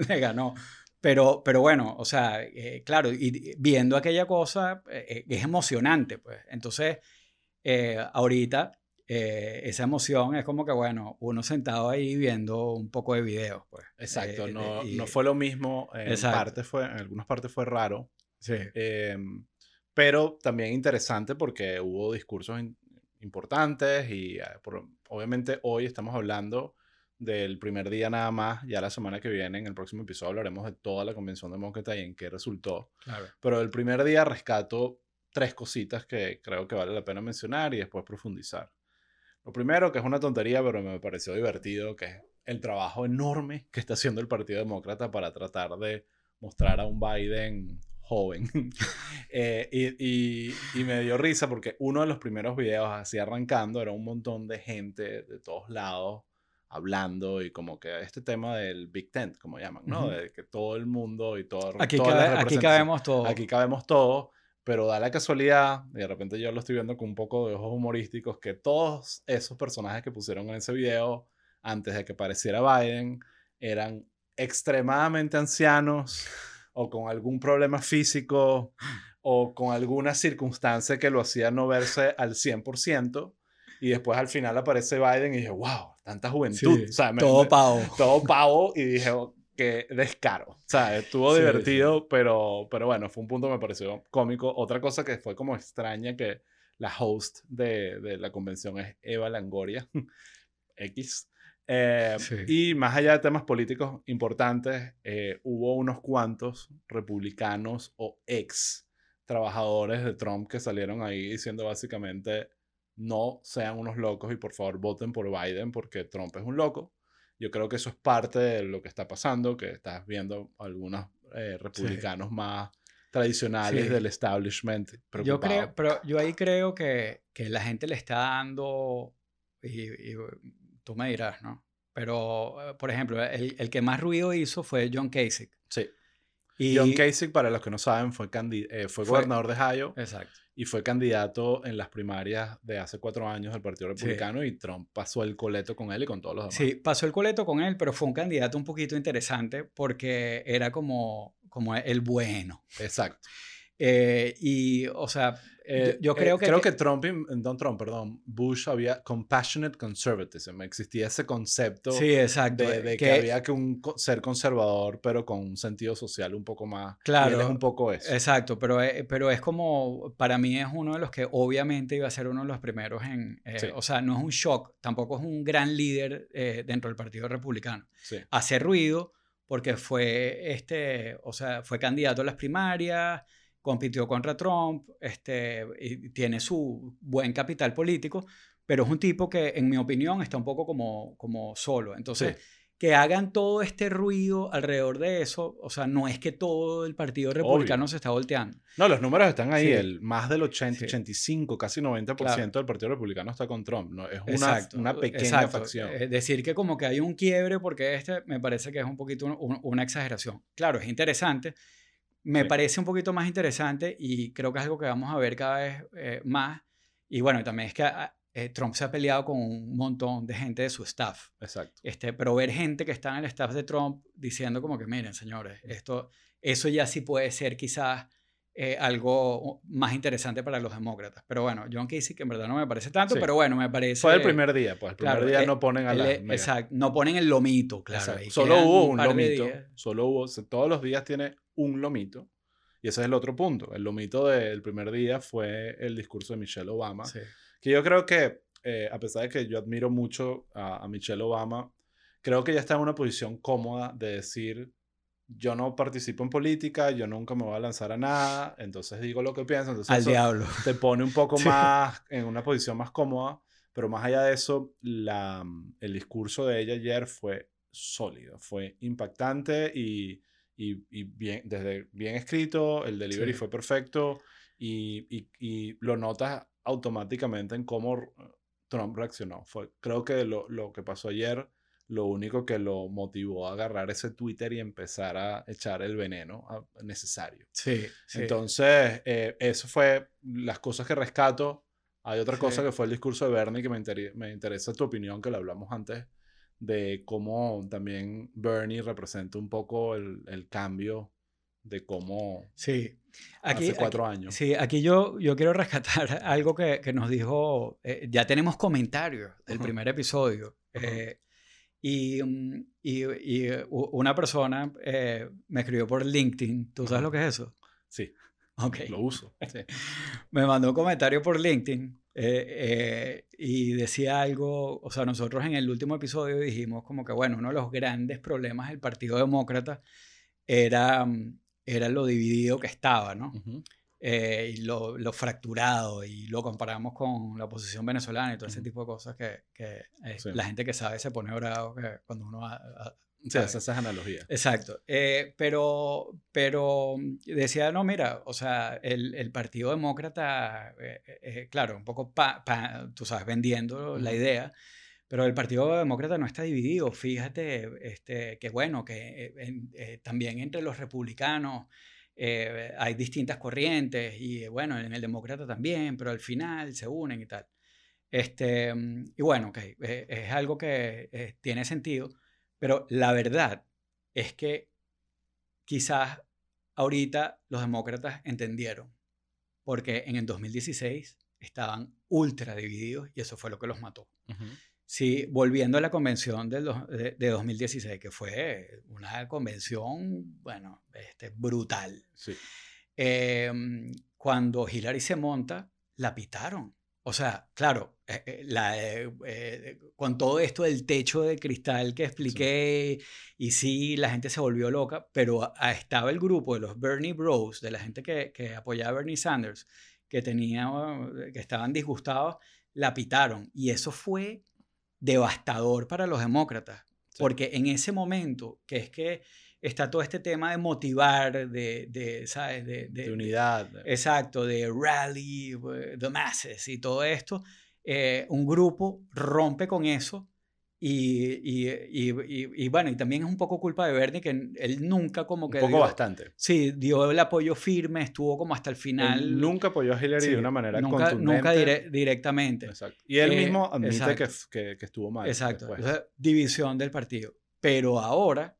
le ganó. Pero, pero bueno, o sea, eh, claro, y viendo aquella cosa eh, eh, es emocionante, pues. Entonces, ahorita esa emoción es como que, bueno, uno sentado ahí viendo un poco de videos, pues. Exacto, no, no fue lo mismo, en, parte fue, en algunas partes fue raro. Sí. Em, pero también interesante porque hubo discursos importantes y obviamente hoy estamos hablando del primer día nada más. Ya la semana que viene, en el próximo episodio, hablaremos de toda la convención demócrata y en qué resultó. Claro. Pero el primer día rescato tres cositas que creo que vale la pena mencionar y después profundizar. Lo primero, que es una tontería, pero me pareció divertido, que es el trabajo enorme que está haciendo el Partido Demócrata para tratar de mostrar a un Biden joven. <laughs> Eh, y, y, me dio risa porque uno de los primeros videos así arrancando era un montón de gente de todos lados hablando y como que este tema del Big Tent, como llaman, ¿no? De que todo el mundo y todo... Aquí, aquí cabemos todos. Aquí cabemos todos, pero da la casualidad, y de repente yo lo estoy viendo con un poco de ojos humorísticos, que todos esos personajes que pusieron en ese video antes de que apareciera Biden eran extremadamente ancianos o con algún problema físico o con alguna circunstancia que lo hacía no verse al 100%. Y después al final aparece Biden y dije, wow, tanta juventud. todo pavo. Todo pavo. Y dije, oh, qué descaro. O sea, estuvo divertido, Pero, pero bueno, fue un punto que me pareció cómico. Otra cosa que fue como extraña que la host de, de la convención es Eva Langoria, <laughs> X. Eh, y más allá de temas políticos importantes, eh, hubo unos cuantos republicanos o ex trabajadores de Trump que salieron ahí diciendo básicamente no sean unos locos y por favor voten por Biden porque Trump es un loco. Yo creo que eso es parte de lo que está pasando, que estás viendo algunos eh, republicanos más tradicionales del establishment. Yo creo, pero yo ahí creo que, que la gente le está dando y, tú me dirás, ¿no? Pero, eh, por ejemplo, el, el que más ruido hizo fue John Kasich. Sí. Y, John Kasich, para los que no saben, fue, eh, fue, gobernador de Ohio. Exacto. Y fue candidato en las primarias de hace cuatro años del Partido Republicano y Trump pasó el coleto con él y con todos los demás. Sí, pasó el coleto con él, pero fue un candidato un poquito interesante porque era como, como el bueno. Exacto. Eh, y, o sea, eh, yo, creo que... Creo que Trump, Don Trump, perdón, Bush había compassionate conservatism. Existía ese concepto sí, exacto, de, que, había que un, ser conservador, pero con un sentido social un poco más... Claro. es un poco eso. Exacto, pero, pero es como, para mí es uno de los que obviamente iba a ser uno de los primeros en... O sea, no es un shock, tampoco es un gran líder dentro del Partido Republicano. Hace ruido porque fue, este, o sea, fue candidato a las primarias compitió contra Trump, este, y tiene su buen capital político, pero es un tipo que, en mi opinión, está un poco como, como solo. Entonces, que hagan todo este ruido alrededor de eso, o sea, no es que todo el Partido Republicano se está volteando. No, los números están ahí, el más del 80, 85, casi 90% del Partido Republicano está con Trump, ¿no? es una, una pequeña facción. Es decir, que como que hay un quiebre porque este me parece que es un poquito una exageración. Claro, es interesante me parece un poquito más interesante y creo que es algo que vamos a ver cada vez eh, más. Y bueno, también es que ah, eh, Trump se ha peleado con un montón de gente de su staff. Exacto. Este, pero ver gente que está en el staff de Trump diciendo como que, miren, señores, esto, eso ya sí puede ser quizás eh, algo más interesante para los demócratas. Pero bueno, John Casey, que en verdad no me parece tanto, pero bueno, me parece... Fue el primer día, pues el primer día no ponen a la... exacto, no ponen el lomito, claro. Solo hubo un, lomito. Solo hubo, todos los días tiene un lomito. Y ese es el otro punto. El lomito del primer día fue el discurso de Michelle Obama. Que yo creo que, eh, a pesar de que yo admiro mucho a, Michelle Obama, creo que ella está en una posición cómoda de decir, yo no participo en política, yo nunca me voy a lanzar a nada, entonces digo lo que pienso. Entonces Al diablo. Te pone un poco <laughs> más en una posición más cómoda. Pero más allá de eso, la, el discurso de ella ayer fue sólido, fue impactante y y, bien, desde bien escrito, el delivery fue perfecto y, y, lo notas automáticamente en cómo Trump reaccionó. Fue, creo que lo, lo, que pasó ayer, lo único que lo motivó a agarrar ese Twitter y empezar a echar el veneno necesario. Sí. Entonces, eh, eso fue las cosas que rescato. Hay otra cosa que fue el discurso de Bernie que me, me interesa tu opinión, que lo hablamos antes de cómo también Bernie representa un poco el, el cambio de cómo sí. aquí, hace cuatro años. Sí, aquí yo, yo quiero rescatar <laughs> algo que, que nos dijo, eh, ya tenemos comentarios del primer episodio. Eh, y, mm, y, y, una persona eh, me escribió por LinkedIn. ¿Tú sabes lo que es eso? Sí. Okay. Lo uso. <laughs> Me mandó un comentario por LinkedIn Eh, eh, y decía algo, o sea, nosotros en el último episodio dijimos como que, bueno, uno de los grandes problemas del Partido Demócrata era, mm, era lo dividido que estaba, ¿no? Eh, y lo, lo, fracturado, y lo comparamos con la oposición venezolana y todo ese tipo de cosas que, que la gente que sabe se pone bravo que cuando uno Sí, esas analogías. Exacto. Eh, pero, pero decía, no, mira, o sea, el, el Partido Demócrata, eh, eh, claro, un poco, pa, tú sabes, vendiendo la idea, pero el Partido Demócrata no está dividido. Fíjate este, que, bueno, que también entre los republicanos hay distintas corrientes y, bueno, en el Demócrata también, pero al final se unen y tal. Este, y bueno, okay, es algo que tiene sentido. Pero la verdad es que quizás ahorita los demócratas entendieron, porque en el 2016 estaban ultra divididos y eso fue lo que los mató. Sí, volviendo a la convención de, de, 2016, que fue una convención, bueno, este, brutal. Sí. Em, cuando Hillary se monta, la pitaron. O sea, claro, eh, eh, la, eh, con todo esto del techo de cristal que expliqué, y sí, la gente se volvió loca, pero estaba el grupo de los Bernie Bros, de la gente que, que apoyaba a Bernie Sanders, que, tenía, que estaban disgustados, la pitaron. Y eso fue devastador para los demócratas, porque en ese momento, que es que está todo este tema de motivar, de, de ¿sabes? De, unidad. Exacto, de rally, the masses y todo esto. Eh, un grupo rompe con eso y, y, y, y, bueno, y también es un poco culpa de Bernie que él nunca como que... Un poco bastante. Sí, dio el apoyo firme, estuvo como hasta el final. nunca apoyó a Hillary de una manera nunca, contundente. Nunca directamente. Exacto. Y él eh, mismo admite que, que, que, estuvo mal. Exacto. división del partido. Pero ahora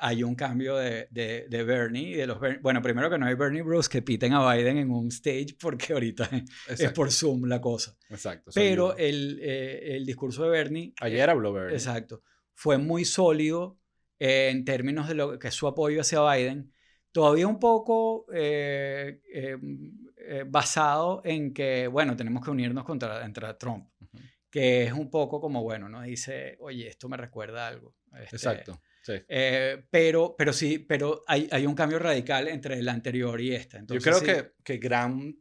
hay un cambio de, de, de Bernie. De los bueno, primero que no hay Bernie Bros que piten a Biden en un stage porque ahorita <laughs> es por Zoom la cosa. Exacto. Pero el, eh, el, discurso de Bernie... Ayer habló Bernie. Exacto. Fue muy sólido eh, en términos de lo que es su apoyo hacia Biden. Todavía un poco eh, basado en que, bueno, tenemos que unirnos contra, contra Trump. Que es un poco como, bueno, ¿no? Dice, oye, esto me recuerda algo. Este, Exacto eh, pero, pero sí, pero hay, hay, un cambio radical entre la anterior y esta. Yo creo que, que gran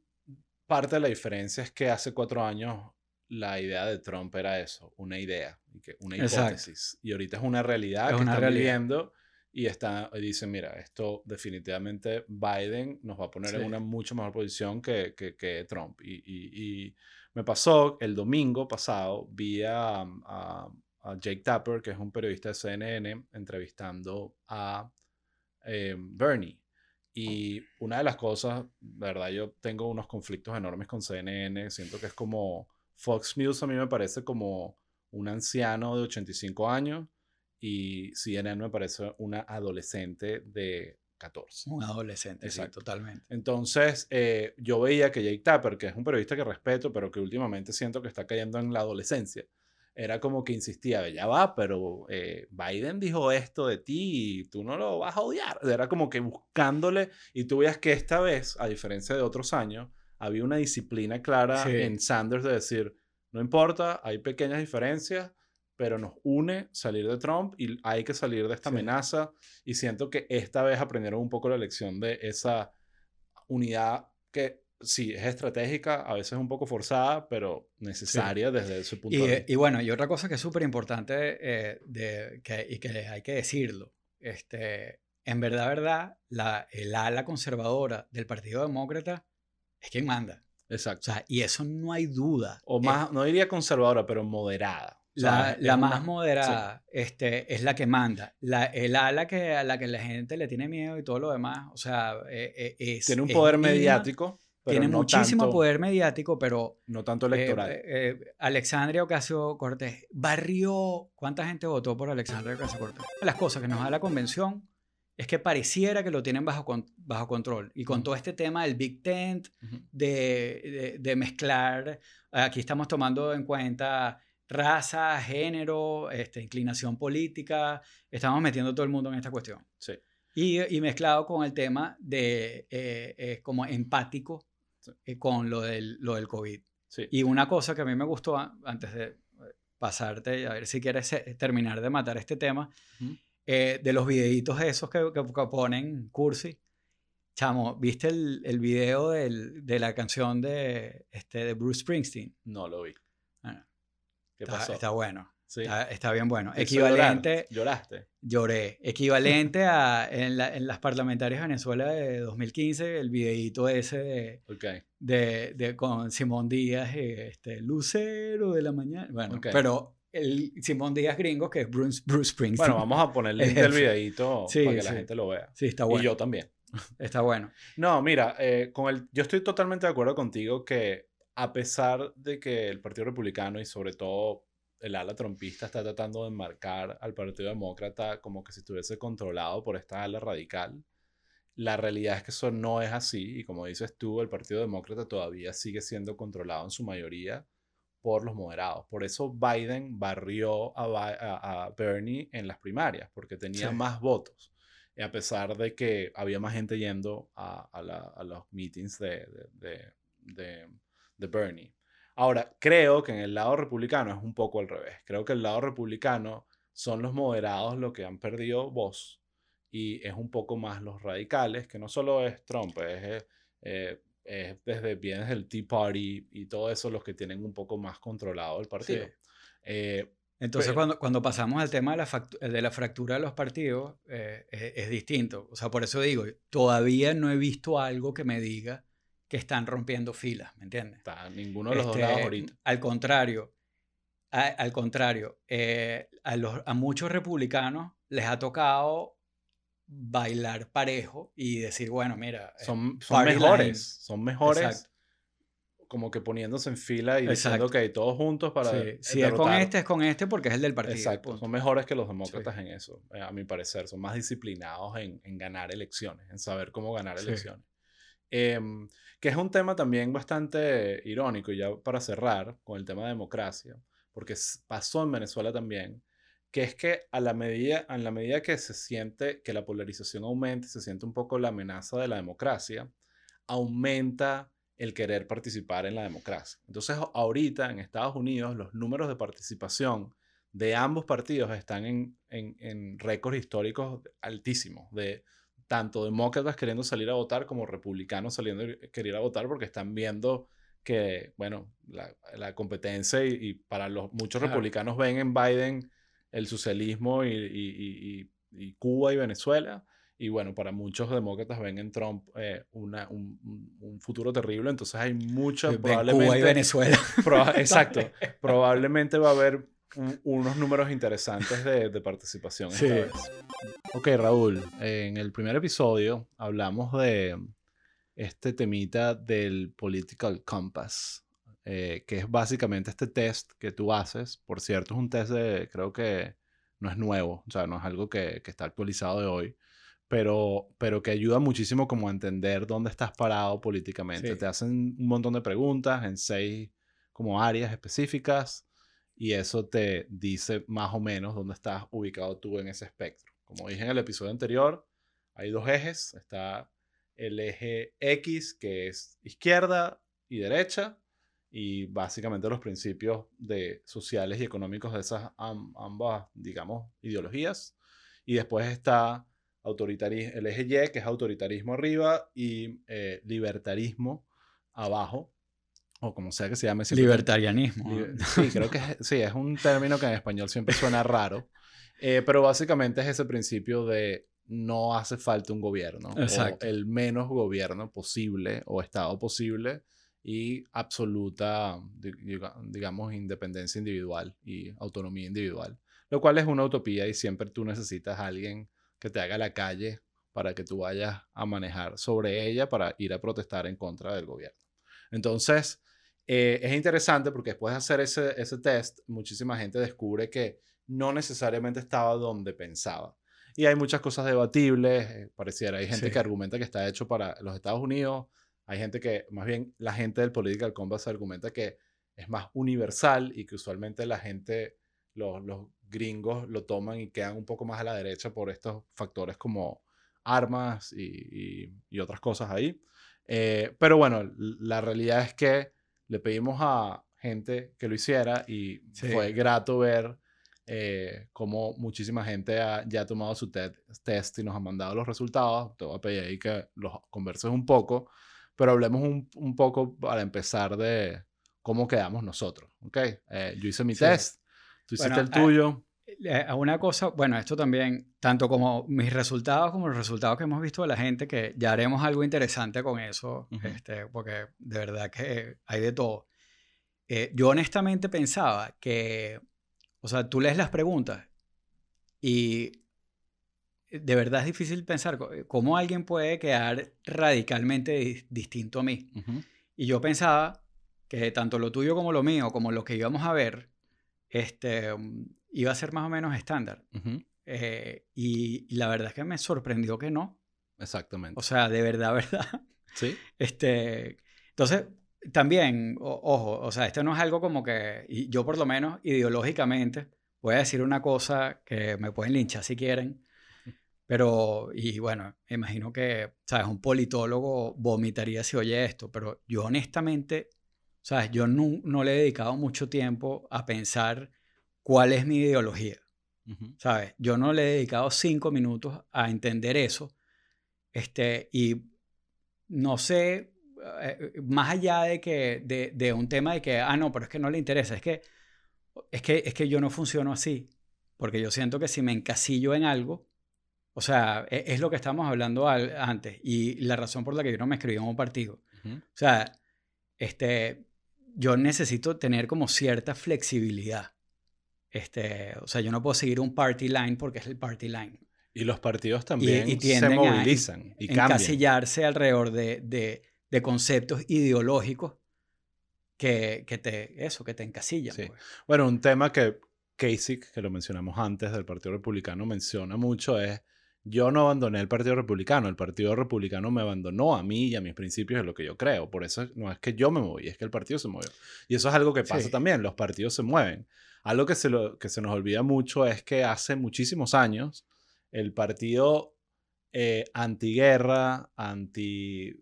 parte de la diferencia es que hace cuatro años la idea de Trump era eso, una idea, una hipótesis. Y ahorita es una realidad que están viviendo y está, dicen, mira, esto definitivamente Biden nos va a poner en una mucho mejor posición que, que, que Trump. Y, y, y, me pasó el domingo pasado, vi a a Jake Tapper, que es un periodista de CNN, entrevistando a eh, Bernie. Y una de las cosas, verdad, yo tengo unos conflictos enormes con CNN. Siento que es como Fox News a mí me parece como un anciano de 85 años y CNN me parece una adolescente de 14. Un adolescente, sí, totalmente. Entonces, eh, yo veía que Jake Tapper, que es un periodista que respeto, pero que últimamente siento que está cayendo en la adolescencia, era como que insistía, ya va, pero eh, Biden dijo esto de ti y tú no lo vas a odiar. Era como que buscándole y tú veías que esta vez, a diferencia de otros años, había una disciplina clara en Sanders de decir, no importa, hay pequeñas diferencias, pero nos une salir de Trump y hay que salir de esta amenaza. Y siento que esta vez aprendieron un poco la lección de esa unidad que sí, es estratégica, a veces un poco forzada, pero necesaria desde su punto de vista. Y bueno, y otra cosa que es súper importante eh, que, y que hay que decirlo, este, en verdad, verdad, la, el ala conservadora del Partido Demócrata es quien manda. Exacto. O sea, y eso no hay duda. O más, no diría conservadora, pero moderada. La, la más moderada este, es la que manda. La, el ala que, a la que la gente le tiene miedo y todo lo demás, o sea, eh, eh, es... Tiene un poder mediático tiene muchísimo poder mediático, pero... No tanto electoral. Eh, eh, Alexandria Ocasio Cortés barrió... ¿Cuánta gente votó por Alexandria Ocasio Cortés? Las cosas que nos da la convención es que pareciera que lo tienen bajo, bajo control. Y con todo este tema del Big Tent, de, de, mezclar, aquí estamos tomando en cuenta raza, género, este, inclinación política, estamos metiendo todo el mundo en esta cuestión. Sí. Y, y mezclado con el tema de eh, como empático eh, con lo del, lo del COVID. Sí. Y una cosa que a mí me gustó antes de eh, pasarte, a ver si quieres eh, terminar de matar este tema, Ujú. eh, de los videitos esos que, que- que ponen Cursi. Chamo, ¿viste el, el video del- de la canción de, este, de Bruce Springsteen? No lo vi. Bueno, ¿Qué está, pasó? está bueno, Sí. está, está bien bueno. Equivalente, ¿Lloraste? lloré, equivalente a en, la- en las parlamentarias de Venezuela de 2015, el videito ese de, Ok. de, de- con Simón Díaz, eh, este, Lucero de la mañana. Bueno, pero el Simón Díaz gringo, que es Bruce, Bruce Springsteen. Bueno, vamos a poner el Es link del ese. videíto Sí, para que la gente lo vea. Sí, está bueno. Y yo también. <laughs> Está bueno. No, mira, eh, con el, yo estoy totalmente de acuerdo contigo que a pesar de que el Partido Republicano y sobre todo el ala trompista está tratando de enmarcar al Partido Demócrata como que si estuviese controlado por esta ala radical, la realidad es que eso no es así y como dices tú, el Partido Demócrata todavía sigue siendo controlado en su mayoría por los moderados. Por eso Biden barrió a, Bi- a- a Bernie en las primarias, porque tenía Sí. más votos. Y a pesar de que había más gente yendo a, a la- a los meetings de, de, de- de- de Bernie. Ahora, creo que en el lado republicano es un poco al revés. Creo que el lado republicano son los moderados los que han perdido voz y es un poco más los radicales, que no solo es Trump, es, eh, es desde bienes del Tea Party y todo eso los que tienen un poco más controlado el partido. Sí. Eh, Entonces, Pero- cuando, cuando pasamos al tema de la, factu- de la fractura de los partidos, eh, es, es distinto. O sea, por eso digo, todavía no he visto algo que me diga que están rompiendo filas, ¿me entiendes? está ninguno de los Este, dos lados ahorita. Al contrario, a- al contrario, eh, a, los, a muchos republicanos les ha tocado bailar parejo y decir, bueno, mira, eh, Son, mejores, line. son mejores Exacto. como que poniéndose en fila y diciendo que todos juntos para sí, eh, si es con este, es con este porque es el del partido. Exacto, son mejores que los demócratas en eso, eh, a mi parecer. Son más disciplinados en, en ganar elecciones, en saber cómo ganar elecciones. Em, que es un tema también bastante irónico, y ya para cerrar con el tema de democracia, porque pasó en Venezuela también, que es que a la medida, a la medida que se siente que la polarización aumenta, se siente un poco la amenaza de la democracia, aumenta el querer participar en la democracia. Entonces, ahorita en Estados Unidos, los números de participación de ambos partidos están en, en, en récords históricos altísimos, de tanto demócratas queriendo salir a votar como republicanos saliendo ir a votar porque están viendo que, bueno, la, la competencia y, y para los muchos Claro. republicanos ven en Biden el socialismo y, Cuba y Venezuela. Y bueno, para muchos demócratas ven en Trump eh, una- un, un- futuro terrible. Entonces hay mucha, probablemente... Cuba y Venezuela. Proba- <laughs> exacto. Probablemente va a haber un- unos números interesantes de, de participación esta Sí. vez. Ok, Raúl, en el primer episodio hablamos de este temita del Political Compass, eh, que es básicamente este test que tú haces. Por cierto, es un test de, creo que no es nuevo, o sea, no es algo que, que está actualizado de hoy, pero, pero que ayuda muchísimo como a entender dónde estás parado políticamente. Sí. Te hacen un montón de preguntas en seis como áreas específicas y eso te dice más o menos dónde estás ubicado tú en ese espectro. Como dije en el episodio anterior, hay dos ejes. Está el eje X, que es izquierda y derecha, y básicamente los principios de sociales y económicos de esas am- ambas, digamos, ideologías. Y después está autoritari- el eje Y, que es autoritarismo arriba, y eh, libertarismo abajo, o como sea que se llame. Libertarianismo. Sí, creo que es, sí, es un término que en español siempre suena raro, eh, pero básicamente es ese principio de no hace falta un gobierno, Exacto. o el menos gobierno posible o estado posible y absoluta, di- diga- digamos, independencia individual y autonomía individual, lo cual es una utopía y siempre tú necesitas a alguien que te haga la calle para que tú vayas a manejar sobre ella para ir a protestar en contra del gobierno. Entonces, eh, es interesante porque después de hacer ese, ese test, muchísima gente descubre que no necesariamente estaba donde pensaba. Y hay muchas cosas debatibles, eh, pareciera. Hay gente Sí. que argumenta que está hecho para los Estados Unidos. Hay gente que, más bien, la gente del Political Compass argumenta que es más universal y que usualmente la gente, los, los gringos lo toman y quedan un poco más a la derecha por estos factores como armas y, y- y otras cosas ahí. Eh, pero bueno, la realidad es que le pedimos a gente que lo hiciera y fue grato ver eh, cómo muchísima gente ya ha tomado su test y nos ha mandado los resultados. Te voy a pedir ahí que los converses un poco, pero hablemos un, un poco para empezar de cómo quedamos nosotros. ¿ok? Eh, yo hice mi test, tú hiciste el tuyo. A una cosa, bueno, esto también, tanto como mis resultados como los resultados que hemos visto de la gente, que ya haremos algo interesante con eso, este, porque de verdad que hay de todo. Eh, yo honestamente pensaba que, o sea, tú lees las preguntas y de verdad es difícil pensar cómo alguien puede quedar radicalmente distinto a mí. Y yo pensaba que tanto lo tuyo como lo mío, como lo que íbamos a ver, este, iba a ser más o menos estándar. Eh, y, la verdad es que me sorprendió que no. Exactamente. O sea, de verdad, <laughs> verdad. Sí. Este, entonces, también, ojo, o sea, esto no es algo como que, y yo por lo menos ideológicamente, voy a decir una cosa que me pueden linchar si quieren, pero, y bueno, imagino que, ¿sabes? Un politólogo vomitaría si oye esto, pero yo honestamente, ¿sabes? Yo no, no le he dedicado mucho tiempo a pensar cuál es mi ideología. ¿Sabes? Yo no le he dedicado cinco minutos a entender eso. Este, y no sé, eh, más allá de que, de, de, un tema de que, ah, no, pero es que no le interesa, es que, es que, es que yo no funciono así. Porque yo siento que si me encasillo en algo, o sea, e, es, lo que estamos hablando antes y la razón por la que yo no me escribí en un partido. O sea, este, yo necesito tener como cierta flexibilidad. Este, o sea, yo no puedo seguir un party line porque es el party line. Y los partidos también se movilizan y cambian. Encasillarse alrededor de, de, de, conceptos ideológicos que, que, te, eso, que te encasillan. Pues. Bueno, un tema que Kasich, que lo mencionamos antes del Partido Republicano, menciona mucho es yo no abandoné el Partido Republicano, el Partido Republicano me abandonó a mí y a mis principios de lo que yo creo. Por eso no es que yo me moví, es que el partido se movió. Y eso es algo que pasa también, los partidos se mueven. Algo que se, lo, que se nos olvida mucho es que hace muchísimos años el partido eh, antiguerra, anti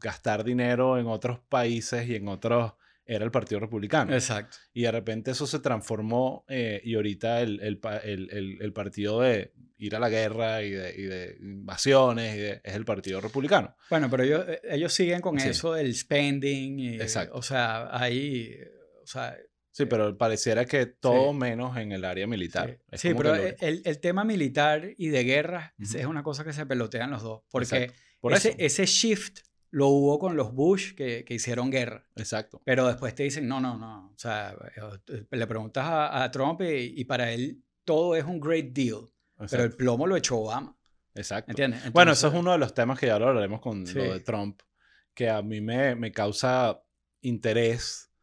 gastar dinero en otros países y en otros era el Partido Republicano. Exacto. Y de repente eso se transformó eh, y ahorita el, el, el, el, partido de ir a la guerra y de, y de invasiones y es el Partido Republicano. Bueno, pero ellos, eh, ellos siguen con eso del spending. Y, Exacto. O sea, ahí... O sea, Sí, pero pareciera que todo menos en el área militar. Sí, pero el, el, tema militar y de guerra es una cosa que se pelotean los dos. Porque ese, ese, shift lo hubo con los Bush que, que, hicieron guerra. Exacto. Pero después te dicen, no, no, no. O sea, eh, le preguntas a, a Trump y, y, para él todo es un great deal. Pero el plomo lo echó Obama. Exacto. ¿Entiendes? bueno, eso es uno de los temas que ya lo hablaremos con lo de Trump, que a mí me, me causa interés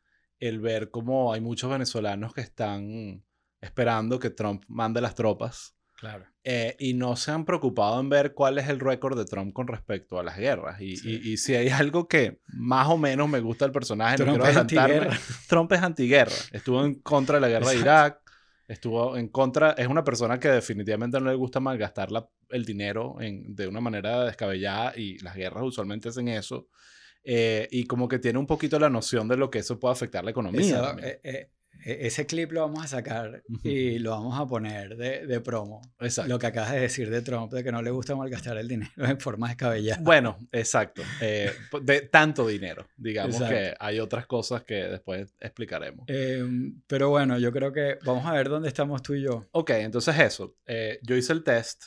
el ver cómo hay muchos venezolanos que están esperando que Trump mande las tropas. Claro. Eh, y no se han preocupado en ver cuál es el récord de Trump con respecto a las guerras. Y, y, si hay algo que más o menos me gusta del personaje, Trump no quiero adelantarme. <laughs> Trump es antiguerra. Estuvo en contra de la guerra de Irak. Estuvo en contra. Es una persona que definitivamente no le gusta malgastar el dinero en, de una manera descabellada. Y las guerras usualmente hacen eso. Eh, y como que tiene un poquito la noción de lo que eso puede afectar la economía. Eh, eh, ese clip lo vamos a sacar y lo vamos a poner de, de, promo. Lo que acabas de decir de Trump, de que no le gusta malgastar el dinero en forma descabellada. Bueno, exacto. de tanto dinero. Digamos que hay otras cosas que después explicaremos. Em, pero bueno, yo creo que vamos a ver dónde estamos tú y yo. Ok, entonces eso. yo hice el test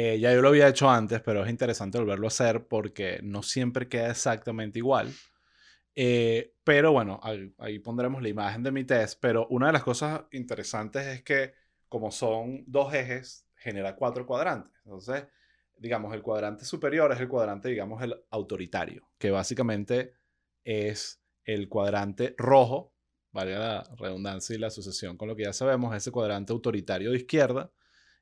eh, ya yo lo había hecho antes, pero es interesante volverlo a hacer porque no siempre queda exactamente igual. Eh, pero bueno, ahí, pondremos la imagen de mi test. Pero una de las cosas interesantes es que como son dos ejes, genera cuatro cuadrantes. Entonces, digamos, el cuadrante superior es el cuadrante, digamos, el autoritario, que básicamente es el cuadrante rojo, vale la redundancia y la asociación con lo que ya sabemos, ese cuadrante autoritario de izquierda,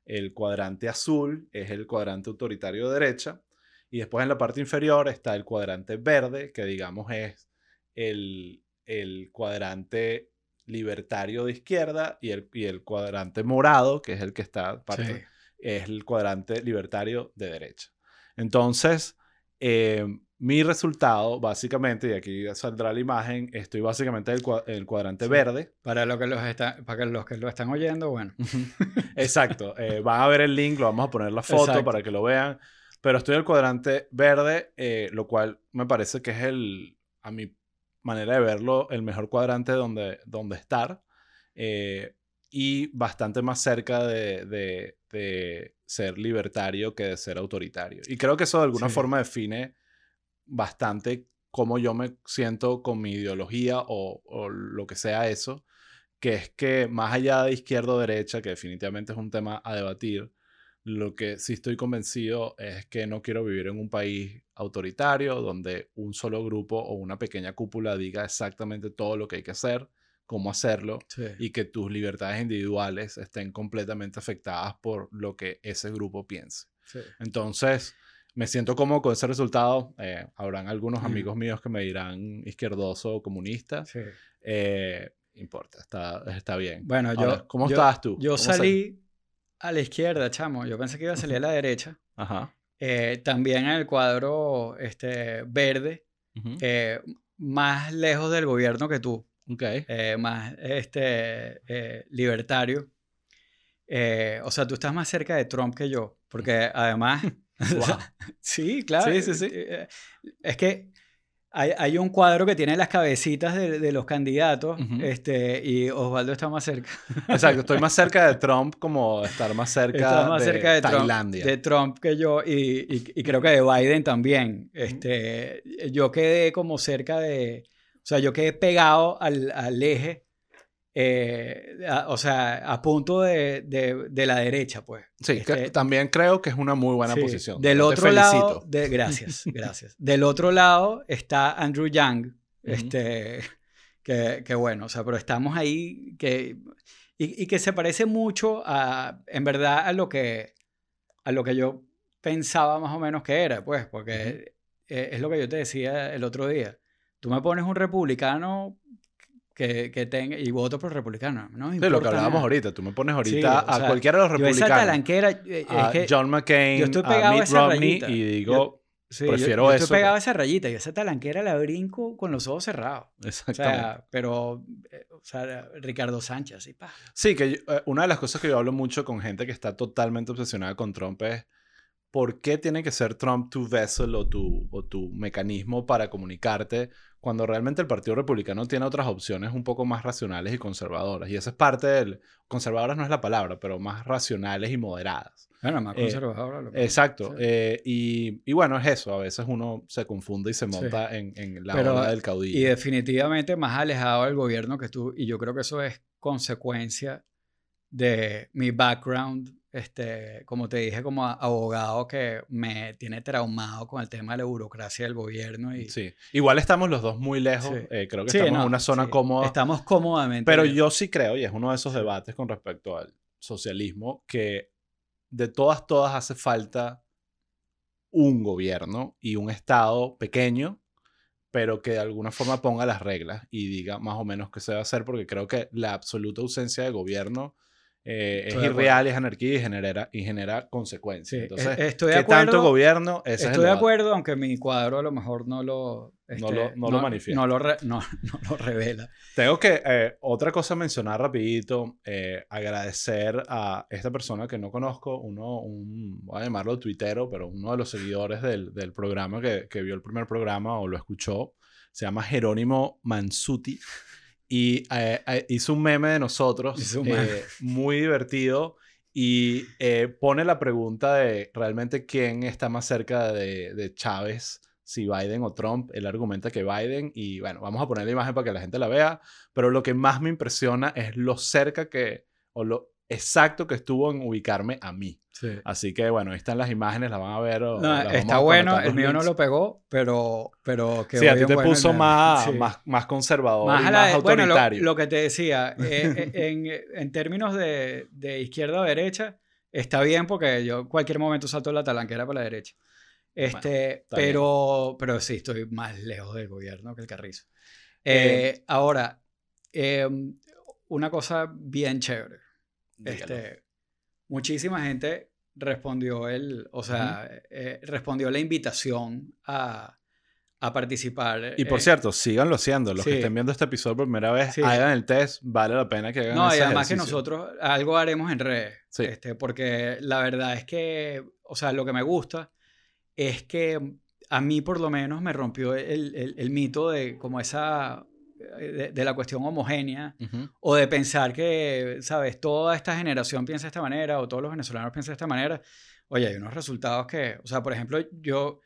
el cuadrante azul es el cuadrante autoritario de derecha. Y después en la parte inferior está el cuadrante verde, que digamos es el, cuadrante libertario de izquierda y el, el, cuadrante morado, que es el que está, es el cuadrante libertario de derecha. Entonces, eh, mi resultado, básicamente, y aquí saldrá la imagen, estoy básicamente en el, cuadrante verde. Para, lo que los está, para los que lo están oyendo, bueno. Exacto. Eh, van a ver el link, lo vamos a poner la foto para que lo vean. Pero estoy en el cuadrante verde, eh, lo cual me parece que es el, a mi manera de verlo, el mejor cuadrante donde, donde estar. Eh, y bastante más cerca de, de, ser libertario que de ser autoritario. Y creo que eso de alguna forma define bastante cómo yo me siento con mi ideología o, o, lo que sea eso, que es que más allá de izquierda o derecha, que definitivamente es un tema a debatir, lo que sí estoy convencido es que no quiero vivir en un país autoritario donde un solo grupo o una pequeña cúpula diga exactamente todo lo que hay que hacer, cómo hacerlo y que tus libertades individuales estén completamente afectadas por lo que ese grupo piense. Entonces, me siento cómodo con ese resultado. Eh, habrán algunos amigos <clears throat> míos que me dirán izquierdoso o comunista. Sí. Eh, importa, está, está bien. Bueno, yo. ¿Cómo estás tú? Yo salí a la izquierda, chamo. Yo pensé que iba a salir a la derecha. Ajá. Eh, también en el cuadro este, verde, más lejos del gobierno que tú. Okay. más este, libertario. o sea, tú estás más cerca de Trump que yo, porque además <laughs> <laughs> sí, claro. Sí, sí, sí. Eh, es que hay, hay, un cuadro que tiene las cabecitas de, de los candidatos este, y Osvaldo está más cerca. Exacto, estoy más cerca de <laughs> Trump como estar más cerca, más de, cerca de Tailandia. Trump, de Trump que yo y, y, creo que de Biden también. Este, yo quedé como cerca de, sea, yo quedé pegado al, al eje eh, o sea, a punto de, de, la derecha, pues. Sí, este, también creo que es una muy buena posición. Del otro lado, de, gracias, <laughs> gracias. Del otro lado está Andrew Yang, este, que, que, bueno, o sea, pero estamos ahí que, y, y, que se parece mucho a, en verdad, a lo que, a lo que yo pensaba más o menos que era, pues, porque es lo que yo te decía el otro día. Tú me pones un republicano que, que tenga, y voto por republicano. ¿no? De lo que hablábamos ahorita. Tú me pones ahorita a cualquiera de los republicanos. esa talanquera. Eh, a John McCain, a Mitt Romney, y digo, prefiero yo eso. Estoy pegado a esa rayita y esa talanquera la brinco con los ojos cerrados. Exactamente. O sea, pero, eh, o sea, Ricardo Sánchez, así, pa. Sí, que eh, una de las cosas que yo hablo mucho con gente que está totalmente obsesionada con Trump es ¿por qué tiene que ser Trump tu vessel o tu, o tu mecanismo para comunicarte cuando realmente el Partido Republicano tiene otras opciones un poco más racionales y conservadoras? Y esa es parte del... Conservadoras no es la palabra, pero más racionales y moderadas. Bueno, más eh, conservadoras. exacto. Eh, y, y, bueno, es eso. A veces uno se confunde y se monta en, en, la hora del caudillo. Y definitivamente más alejado del gobierno que tú. Y yo creo que eso es consecuencia de mi background este, como te dije, como abogado que me tiene traumado con el tema de la burocracia del gobierno. Y... Sí, igual estamos los dos muy lejos, eh, creo que estamos en una zona cómoda. Estamos cómodamente. Pero yo sí creo, y es uno de esos debates con respecto al socialismo, que de todas, todas hace falta un gobierno y un Estado pequeño, pero que de alguna forma ponga las reglas y diga más o menos qué se va a hacer, porque creo que la absoluta ausencia de gobierno eh, es irreal, es anarquía y genera, y genera consecuencias. Entonces, e, estoy de ¿qué tanto gobierno? estoy de acuerdo, aunque mi cuadro a lo mejor no lo, no lo, este, no, lo manifiesta. No lo, <laughs> no, lo, revela. Tengo que, eh, otra cosa mencionar rapidito, eh, agradecer a esta persona que no conozco, uno, un, voy a llamarlo tuitero, pero uno de los seguidores del, del programa que, que vio el primer programa o lo escuchó, se llama Jerónimo Mansuti y eh, eh, hizo un meme de nosotros eh, <laughs> muy divertido y pone la pregunta de realmente quién está más cerca de, de, Chávez, si Biden o Trump. Él argumenta que Biden y bueno, vamos a poner la imagen para que la gente la vea, pero lo que más me impresiona es lo cerca que, o lo exacto que estuvo en ubicarme a mí. Así que bueno, ahí están las imágenes, las van a ver. está bueno, el mío no lo pegó, pero, pero que Sí, a ti te puso más, más, más, conservador más, y más autoritario. lo, que te decía, <laughs> eh, eh, en, en, términos de, de, izquierda o derecha, está bien porque yo cualquier momento salto la talanquera para la derecha. Este, pero, pero sí, estoy más lejos del gobierno que el carrizo. Eh, ahora, em, una cosa bien chévere. Este, muchísima gente respondió el, o sea, eh, respondió la invitación a, a participar. Y por eh, cierto, síganlo haciendo. Los que estén viendo este episodio por primera vez, Sí. hagan el test. Vale la pena que hagan No, y además que nosotros algo haremos en redes. Sí. Este, porque la verdad es que, o sea, lo que me gusta es que a mí por lo menos me rompió el, el- el mito de como esa, de, de la cuestión homogénea o de pensar que, sabes, toda esta generación piensa de esta manera o todos los venezolanos piensan de esta manera. Oye, hay unos resultados que, o sea, por ejemplo, yo,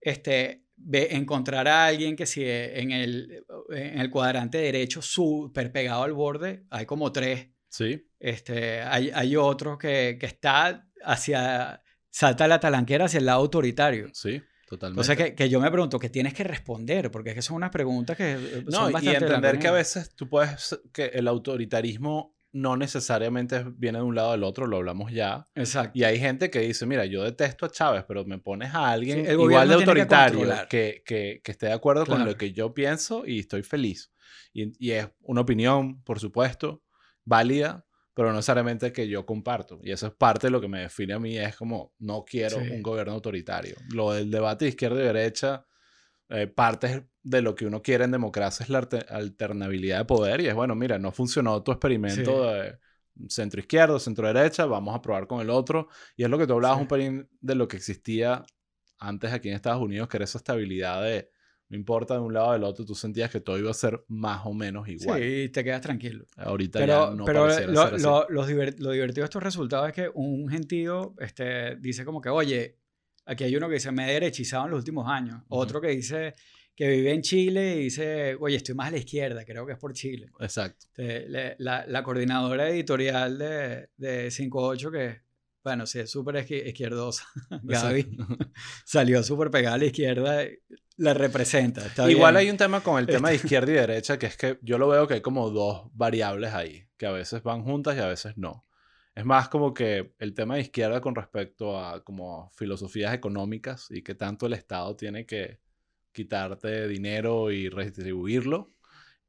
este, ve, encontrar a alguien que si en el, en el cuadrante derecho súper pegado al borde, hay como tres. Sí, Este, hay, hay otro que, que está hacia, salta la talanquera hacia el lado autoritario. sí, totalmente. Entonces, que, que yo me pregunto, ¿qué tienes que responder? Porque es que son unas preguntas que eh, No, son y entender que a veces tú puedes, que el autoritarismo no necesariamente viene de un lado del otro, lo hablamos ya. Exacto. Y hay gente que dice, mira, yo detesto a Chávez, pero me pones a alguien Sí, igual de que autoritario controlar. que, que, que esté de acuerdo con Claro. lo que yo pienso y estoy feliz. Y, y es una opinión, por supuesto, válida, pero no necesariamente que yo comparto. Y eso es parte de lo que me define a mí, es como, no quiero Sí. un gobierno autoritario. Lo del debate de izquierda y derecha, eh, parte de lo que uno quiere en democracia es la alternabilidad de poder y es, bueno, mira, no funcionó tu experimento de centro izquierdo, centro derecha, vamos a probar con el otro. Y es lo que tú hablabas Sí. un pelín de lo que existía antes aquí en Estados Unidos, que era esa estabilidad de, no importa de un lado o del otro, tú sentías que todo iba a ser más o menos igual. Sí, te quedas tranquilo. Ahorita Pero, ya no pero pareciera lo, ser así. lo- divertido de estos resultados es que un gentío este, dice como que, oye, aquí hay uno que dice, me he derechizado en los últimos años. Otro que dice que vive en Chile y dice, oye, estoy más a la izquierda, creo que es por Chile. Exacto. La, la coordinadora editorial de, de 58, que, bueno, sí, es súper izquier- izquierdosa, <laughs> Gaby, <laughs> salió súper pegada a la izquierda, la representa. Está Igual bien. hay un tema con el tema de Este- izquierda y derecha, que es que yo lo veo que hay como dos variables ahí, que a veces van juntas y a veces no. Es más como que el tema de izquierda con respecto a como filosofías económicas y que tanto el Estado tiene que quitarte dinero y redistribuirlo.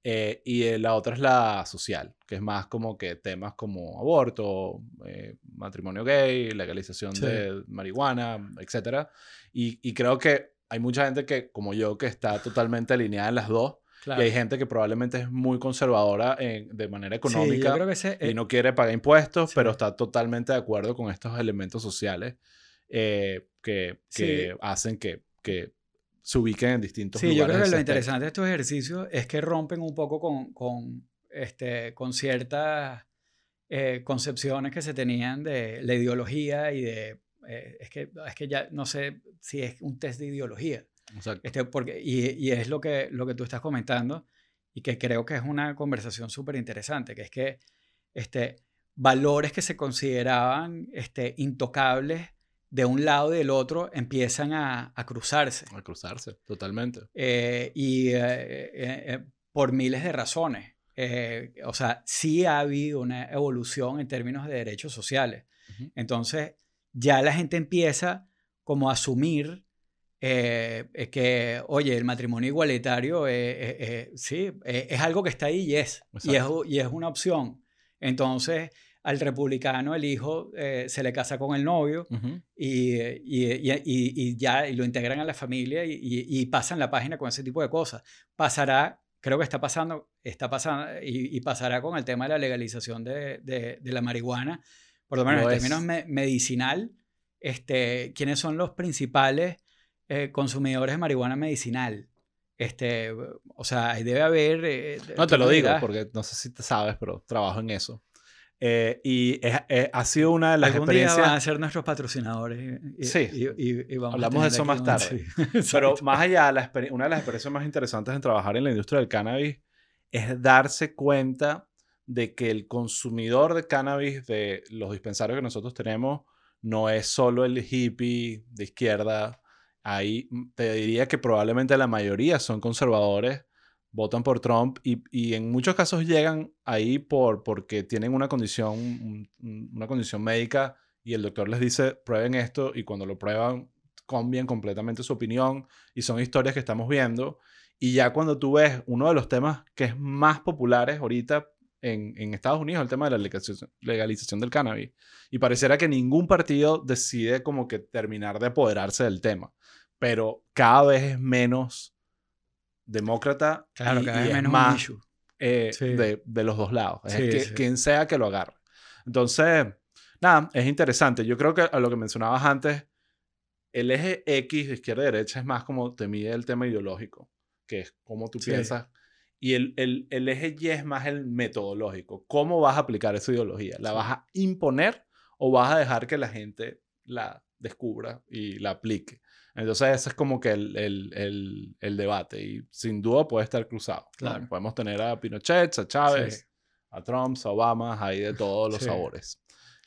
Eh, y eh, la otra es la social, que es más como que temas como aborto, eh, matrimonio gay, legalización Sí. de marihuana, etc. Y, y creo que hay mucha gente que, como yo, que está totalmente alineada en las dos. Claro. Y hay gente que probablemente es muy conservadora en- de manera Sí, yo económica creo que ese, y eh, no quiere pagar impuestos, sí. pero está totalmente de acuerdo con estos elementos sociales eh, que, que Sí. hacen que, que se ubiquen en distintos Sí, yo lugares. creo que lo interesante de estos ejercicios es que rompen un poco con, con, este, con ciertas eh, concepciones que se tenían de la ideología y de... eh, es, que, es que ya no sé si es un test de ideología. Exacto. Este, porque, y, y es lo que, lo que tú estás comentando y que creo que es una conversación súper interesante, que es que este, valores que se consideraban este, intocables de un lado y del otro empiezan a, a cruzarse. A cruzarse, totalmente. Eh, y eh, eh, eh, por miles de razones. Eh, o sea, sí ha habido una evolución en términos de derechos sociales. Ujú. Entonces, ya la gente empieza como a asumir eh, eh, que, oye, el matrimonio igualitario eh, eh, sí, es algo que está ahí y es, y es, y es una opción. Entonces, al republicano el hijo se le casa con el novio y, y, y, ya lo integran a la familia y, pasan la página con ese tipo de cosas. Pasará, creo que está pasando, está pasando y, y pasará con el tema de la legalización de, de- de la marihuana, por lo menos Lo en términos me- medicinal. Este, ¿Quiénes son los principales eh, consumidores de marihuana medicinal? Este, o sea, debe haber... eh, No te lo digo porque no sé si te sabes, pero trabajo en eso. Eh, y es- es- ha sido una de las Algún día experiencias. van a ser nuestros patrocinadores. Y, Sí. y- y- vamos Hablamos de eso más un- tarde. sí, <laughs> Pero más allá, la una de las experiencias más interesantes en trabajar en la industria del cannabis es darse cuenta de que el consumidor de cannabis de los dispensarios que nosotros tenemos no es solo el hippie de izquierda. Ahí mm, te diría que probablemente la mayoría son conservadores, votan por Trump y, y en muchos casos llegan ahí por, porque tienen una condición, un- un- una condición médica y el doctor les dice prueben esto y cuando lo prueban cambian completamente su opinión y son historias que estamos viendo. Y ya cuando tú ves uno de los temas que es más populares ahorita en, en Estados Unidos, el tema de la legalización, legalización del cannabis. Y pareciera que ningún partido decide como que terminar de apoderarse del tema. Pero cada vez es menos demócrata Claro, y, cada y vez es menos más issue. eh, Sí. de, de los dos lados. Es Sí, que, sí. quien sea que lo agarre. Entonces, nada, es interesante. Yo creo que a lo que mencionabas antes, el eje X de izquierda y derecha es más como te mide el tema ideológico, que es cómo tú piensas. Y el, el, el eje Y es más el metodológico. ¿Cómo vas a aplicar esa ideología? ¿La Sí. vas a imponer o vas a dejar que la gente la descubra y la aplique? Entonces ese es como que el, el, debate y sin duda puede estar cruzado. ¿no? Claro. Podemos tener a Pinochet, a Chávez, Sí. a Trump, a Obama, ahí de todos los Sí. sabores.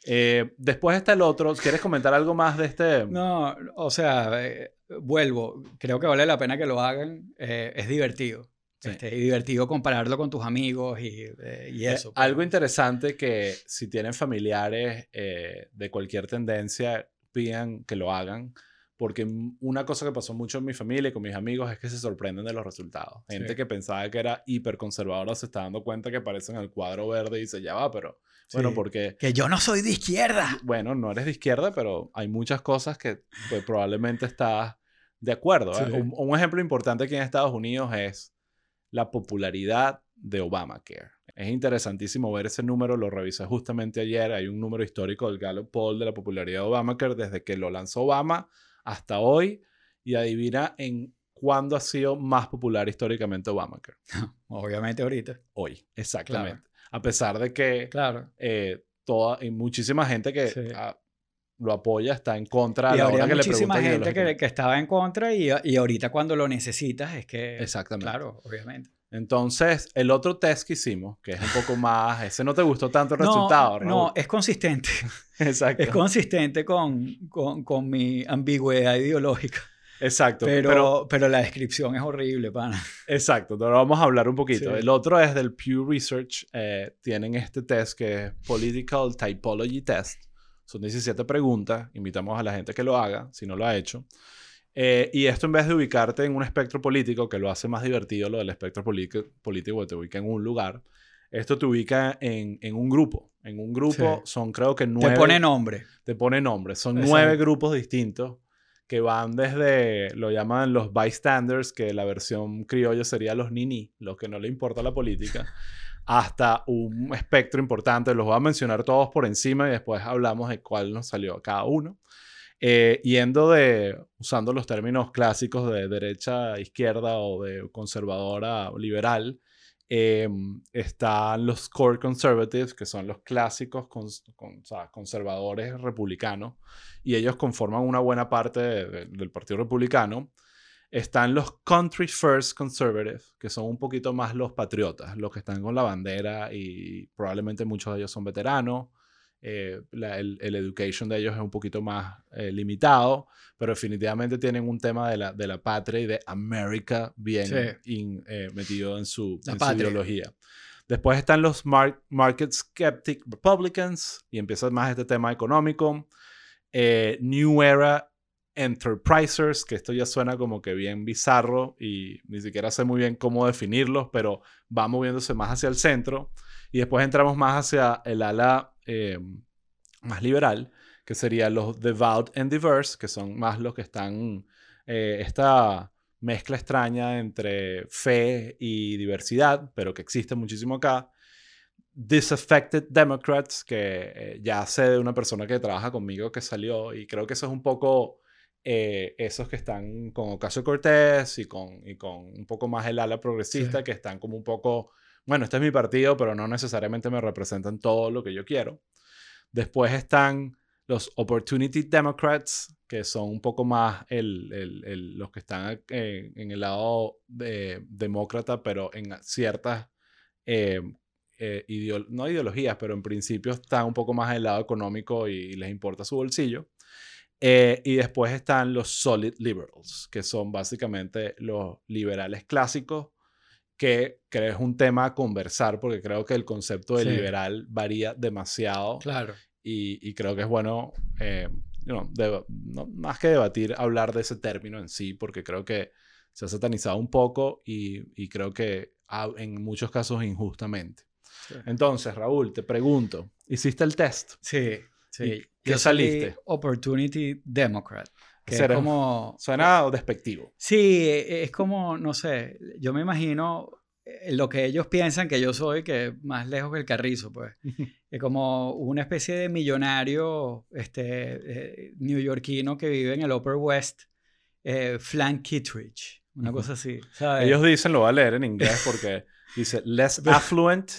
Eh, después está el otro. ¿Quieres comentar algo más de este? No, o sea, eh, vuelvo. Creo que vale la pena que lo hagan. eh, es divertido. Sí. Este, y divertido compararlo con tus amigos y, eh, y Eh, eso. algo pero- interesante que si tienen familiares eh, de cualquier tendencia, pidan que lo hagan. Porque una cosa que pasó mucho en mi familia y con mis amigos es que se sorprenden de los resultados. Gente Sí. que pensaba que era hiperconservadora se está dando cuenta que aparecen en el cuadro verde y dice, ya va, pero bueno, Sí. porque Que yo no soy de izquierda. bueno, no eres de izquierda, pero hay muchas cosas que pues, probablemente estás de acuerdo. ¿eh? Sí. Un, un ejemplo importante aquí en Estados Unidos es la popularidad de Obamacare. Es interesantísimo ver ese número, lo revisé justamente ayer, hay un número histórico del Gallup Poll de la popularidad de Obamacare desde que lo lanzó Obama hasta hoy y adivina en cuándo ha sido más popular históricamente Obamacare. <laughs> Obviamente ahorita. Hoy, exactamente. A pesar de que Claro. eh, toda, muchísima gente que Sí. Lo apoya está en contra Y habría que le muchísima preguntan gente que, estaba en contra y, y ahorita cuando lo necesitas es que... Exactamente. Claro, obviamente. Entonces, el otro test que hicimos, que es un poco más, ese no te gustó tanto el No, resultado, Raúl. no, es consistente. <laughs> Exacto. Es consistente con, con, con mi ambigüedad ideológica. Exacto. Pero, Pero, pero, la descripción es horrible, pana. exacto. Ahora vamos a hablar un poquito. Sí. El otro es del Pew Research. eh, tienen este test que es Political Typology Test. Son 17 preguntas. Invitamos a la gente que lo haga, si no lo ha hecho. Eh, y esto en vez de ubicarte en un espectro político, que lo hace más divertido lo del espectro político, te ubica en un lugar, esto te ubica en, en un grupo. En un grupo Sí. son creo que nueve... Te pone nombre. te pone nombre. Son Exacto. nueve grupos distintos que van desde, lo llaman los bystanders, que la versión criolla sería los nini, los que no le importa la política, <laughs> hasta un espectro importante. Los voy a mencionar todos por encima y después hablamos de cuál nos salió cada uno. Eh, yendo de, usando los términos clásicos de derecha, izquierda o de conservadora, liberal, eh, están los core conservatives, que son los clásicos conservadores republicanos, y ellos conforman una buena parte de- de- del Partido Republicano. Están los country first conservatives, que son un poquito más los patriotas, los que están con la bandera y probablemente muchos de ellos son veteranos. eh, la- el, el education de ellos es un poquito más eh, limitado, pero definitivamente tienen un tema de la, de la patria y de América bien Sí. in- eh, metido en su, en su ideología. Después están los mar- Market Skeptic Republicans y empieza más este tema económico. Eh, New Era Enterprisers, que esto ya suena como que bien bizarro y ni siquiera sé muy bien cómo definirlos, pero va moviéndose más hacia el centro. Y después entramos más hacia el ala eh, más liberal, que serían los Devout and Diverse, que son más los que están eh, esta mezcla extraña entre fe y diversidad, pero que existe muchísimo acá. Disaffected Democrats, que eh, ya sé de una persona que trabaja conmigo que salió y creo que eso es un poco eh, esos que están con Ocasio Cortés y con, y con un poco más el ala progresista, Sí. que están como un poco, bueno, este es mi partido, pero no necesariamente me representan todo lo que yo quiero. Después están los Opportunity Democrats, que son un poco más el- el- el- los que están eh, en el lado de- demócrata, pero en ciertas, eh, eh, ideo- no ideologías, pero en principio están un poco más en el lado económico y, les importa su bolsillo. Eh, y después están los Solid Liberals, que son básicamente los liberales clásicos, que creo es un tema a conversar, porque creo que el concepto de Sí. liberal varía demasiado Claro. y, y creo que es bueno, eh, you know, deba- no, más que debatir, hablar de ese término en sí, porque creo que se ha satanizado un poco y, y creo que ha- en muchos casos injustamente. Sí. Entonces, Raúl, te pregunto, ¿hiciste el test? Sí, sí. ¿Y qué saliste? Opportunity Democrat. Que es como... Suena despectivo. Sí, e- es como, no sé, yo me imagino eh, lo que ellos piensan que yo soy, que más lejos que el carrizo, pues. <laughs> Es como una especie de millonario este, eh, neoyorquino que vive en el Upper West, eh, Flank Kittredge, una Ujú. cosa así, ¿sabes? Ellos dicen, lo voy a leer en inglés porque dice, less <laughs> affluent,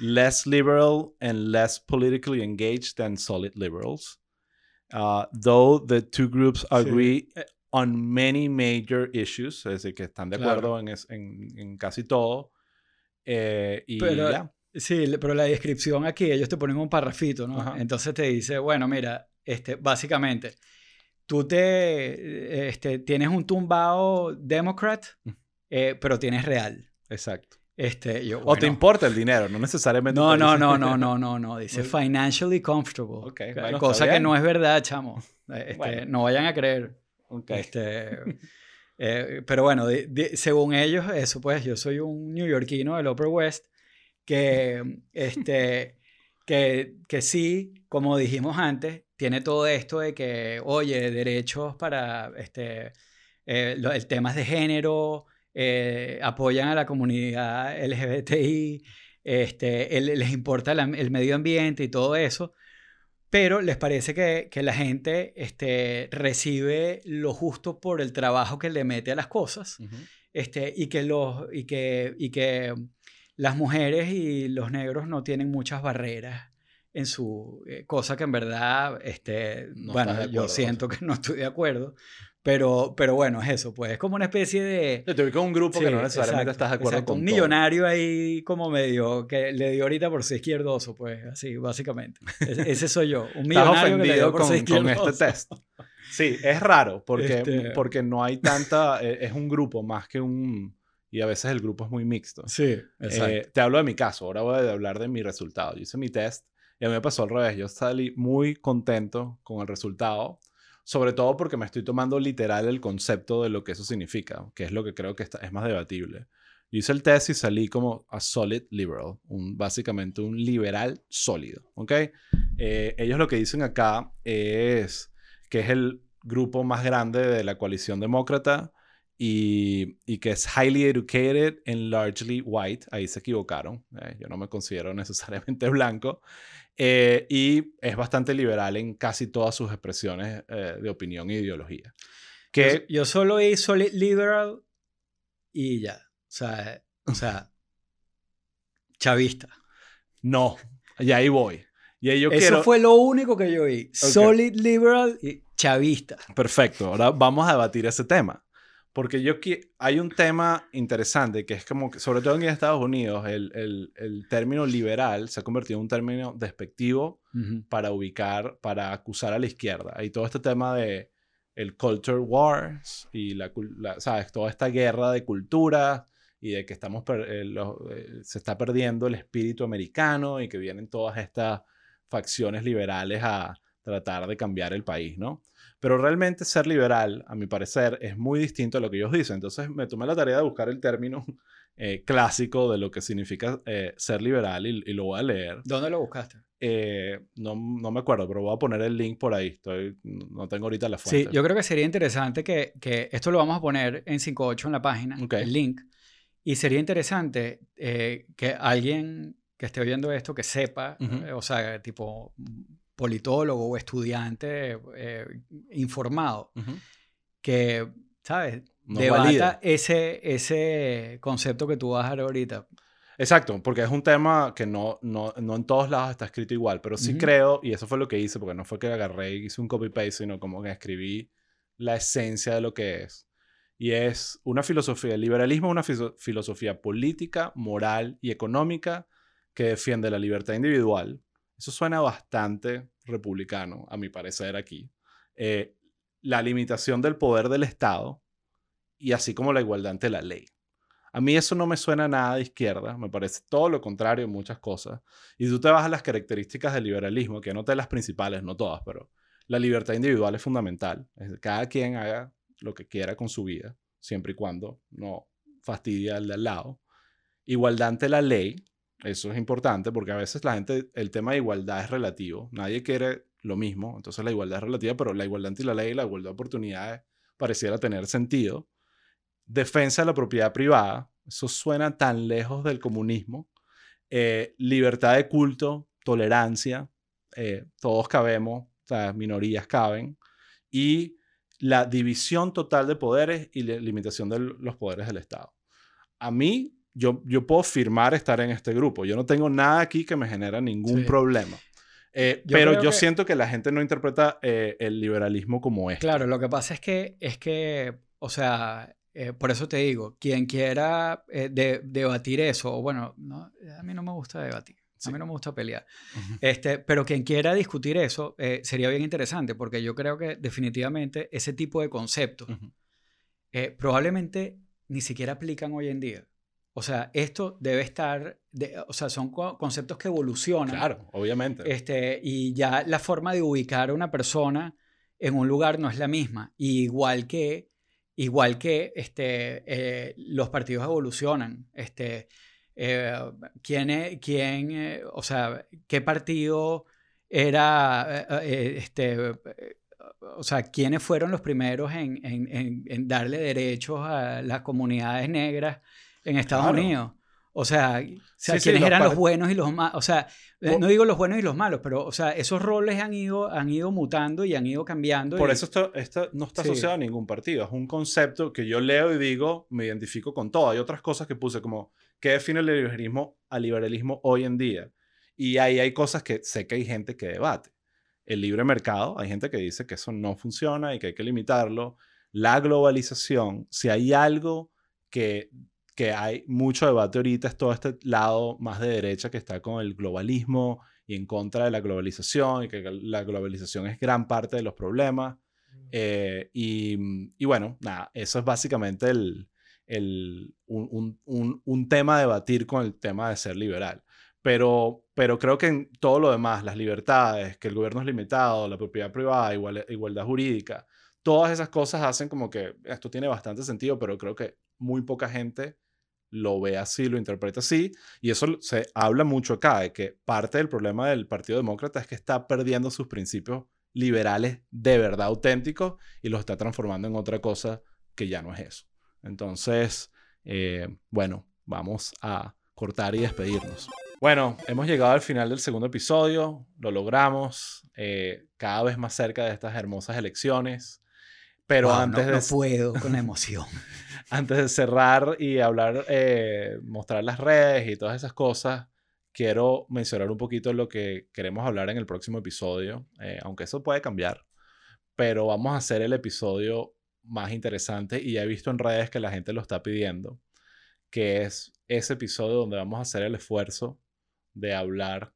less liberal, and less politically engaged than solid liberals. Uh, though the two groups agree Eh. on many major issues, es decir, que están de Claro. acuerdo en, es- en- en casi todo. Eh, y Pero- ya. Sí, pero la descripción aquí, ellos te ponen un parrafito, ¿no? Ajá. Entonces te dice, bueno, mira, este, básicamente, tú te, este, tienes un tumbado democrat, Mm. eh, pero tienes real. Exacto. Este, yo, O te bueno, importa el dinero, no necesariamente. No, no, no, no, no, no, no. Dice financially comfortable. Ok, Que- bueno, cosa que no es verdad, chamo. Eh, Este, Bueno. No vayan a creer. Ok. Este, eh, pero bueno, di- di- según ellos, eso pues, yo soy un neoyorquino del Upper West que, este, que, que sí, como dijimos antes, tiene todo esto de que, oye, derechos para este, eh, lo- el temas de género, eh, apoyan a la comunidad LGBTI, este, el- les importa el medio ambiente y todo eso, pero les parece que, que la gente este, recibe lo justo por el trabajo que le mete a las cosas este, y, que los, y, que, y que las mujeres y los negros no tienen muchas barreras en su eh, cosa que en verdad, este, No bueno, yo siento que no estoy de acuerdo, pero, pero bueno, es eso, pues es como una especie de... Yo te ubico un grupo que Sí, no necesariamente exacto, estás de acuerdo exacto, con Un todo. millonario ahí como medio, que le dio ahorita por ser izquierdoso, pues así, básicamente. Ese, ese soy yo, un <laughs> millonario que le dio por con, ser con izquierdoso. este test. Sí, es raro porque, Este- porque no hay tanta... eh, Es un grupo más que un... Y a veces el grupo es muy mixto. Sí, exacto. Eh, te hablo de mi caso, ahora voy a hablar de mi resultado. Yo hice mi test y a mí me pasó al revés. Yo salí muy contento con el resultado, sobre todo porque me estoy tomando literal el concepto de lo que eso significa, que es lo que creo que es más debatible. Yo hice el test y salí como a solid liberal, un, básicamente un liberal sólido, ¿ok? Eh, ellos lo que dicen acá es que es el grupo más grande de la coalición demócrata y, y que es highly educated and largely white. Ahí se equivocaron. eh, yo no me considero <laughs> necesariamente blanco. Eh, y es bastante liberal en casi todas sus expresiones eh, de opinión e ideología. Que yo, yo solo solid liberal y ya. O sea, o sea <laughs> chavista. no, y ahí voy. Y ahí yo Eso quiero... fue lo único que yo vi. Solid liberal y chavista. Perfecto, ahora vamos a debatir ese tema. Porque yo hay un tema interesante que es como que, sobre todo en Estados Unidos, el, el- el término liberal se ha convertido en un término despectivo Ujú. para ubicar, para acusar a la izquierda. Y todo este tema de el culture wars y la, la- ¿sabes? Toda esta guerra de cultura y de que estamos eh, eh, se está perdiendo el espíritu americano y que vienen todas estas facciones liberales a tratar de cambiar el país, ¿no? Pero realmente ser liberal, a mi parecer, es muy distinto a lo que ellos dicen. Entonces me tomé la tarea de buscar el término <laughs> eh, clásico de lo que significa eh, ser liberal y, y lo voy a leer. ¿Dónde lo buscaste? Eh, no, no me acuerdo, pero voy a poner el link por ahí. Estoy, no tengo ahorita la Sí, fuente. yo creo que sería interesante que, que esto lo vamos a poner en 5.8 en la página, Ok. el link. Y sería interesante eh, que alguien que esté oyendo esto, que sepa, Ujú. eh, o sea, tipo politólogo o estudiante eh, informado, que, ¿sabes? Nos Debata valida. ese, ese concepto que tú vas a dar ahorita. Exacto, porque es un tema que no, no, no en todos lados está escrito igual, pero sí creo, y eso fue lo que hice, porque no fue que agarré y hice un copy-paste, sino como que escribí la esencia de lo que es. Y es una filosofía, el liberalismo es una filosofía política, moral y económica que defiende la libertad individual. Eso suena bastante republicano, a mi parecer aquí. Eh, la limitación del poder del Estado y así como la igualdad ante la ley. A mí eso no me suena nada de izquierda, me parece todo lo contrario en muchas cosas. Y tú te vas a las características del liberalismo, que anoté las principales, no todas, pero la libertad individual es fundamental. Cada quien haga lo que quiera con su vida, siempre y cuando no fastidie al de al lado. Igualdad ante la ley, Eso es importante porque a veces la gente, el tema de igualdad es relativo. Nadie quiere lo mismo, entonces la igualdad es relativa, pero la igualdad ante la ley y la igualdad de oportunidades pareciera tener sentido. Defensa de la propiedad privada, eso suena tan lejos del comunismo. Eh, libertad de culto, tolerancia, eh, todos cabemos, sea, minorías caben. Y la división total de poderes y la limitación de los poderes del Estado. A mí, yo, yo puedo firmar estar en este grupo. Yo no tengo nada aquí que me genera ningún problema. Eh, pero yo siento que la gente no interpreta eh, el liberalismo como es. Claro, lo que pasa es que, es que o sea, eh, por eso te digo, quien quiera debatir eso, o bueno, no, a mí no me gusta debatir. A mí no me gusta pelear. este, pero quien quiera discutir eso sería bien interesante porque yo creo que definitivamente ese tipo de conceptos probablemente ni siquiera aplican hoy en día. O sea, esto debe estar, o sea, son conceptos que evolucionan. Claro, obviamente. Este, y ya la forma de ubicar a una persona en un lugar no es la misma. igual que, igual que este, eh, los partidos evolucionan. Este, eh, ¿quién, quién eh, o sea, qué partido era, este, o sea, quiénes fueron los primeros en, en, en darle derechos a las comunidades negras? En Estados Unidos. O sea, ¿quiénes eran los, buenos y los malos? O sea, eh, no digo los buenos y los malos, pero, o sea, esos roles han ido, han ido mutando y han ido cambiando. Por eso esto, esto, no está asociado a ningún partido. Es un concepto que yo leo y digo, me identifico con todo. Hay otras cosas que puse como, ¿qué define el liberalismo al liberalismo hoy en día? Y ahí hay cosas que sé que hay gente que debate. El libre mercado, hay gente que dice que eso no funciona y que hay que limitarlo. La globalización, si hay algo que que hay mucho debate ahorita, es todo este lado más de derecha que está con el globalismo y en contra de la globalización y que la globalización es gran parte de los problemas. Mm. Eh, y, bueno, nada, eso es básicamente el, el, un, un, un, tema a debatir con el tema de ser liberal. Pero, pero creo que en todo lo demás, las libertades, que el gobierno es limitado, la propiedad privada, igual, igualdad jurídica, todas esas cosas hacen como que esto tiene bastante sentido, pero creo que muy poca gente lo ve así, lo interpreta así, y eso se habla mucho acá, de que parte del problema del Partido Demócrata es que está perdiendo sus principios liberales de verdad auténticos y los está transformando en otra cosa que ya no es eso. Entonces, eh, bueno, vamos a cortar y despedirnos. Bueno, hemos llegado al final del segundo episodio, lo logramos, eh, cada vez más cerca de estas hermosas elecciones. Pero antes de... No puedo <laughs> con la emoción. antes de cerrar y hablar, eh, mostrar las redes y todas esas cosas, quiero mencionar un poquito lo que queremos hablar en el próximo episodio, eh, aunque eso puede cambiar, pero vamos a hacer el episodio más interesante y ya he visto en redes que la gente lo está pidiendo, que es ese episodio donde vamos a hacer el esfuerzo de hablar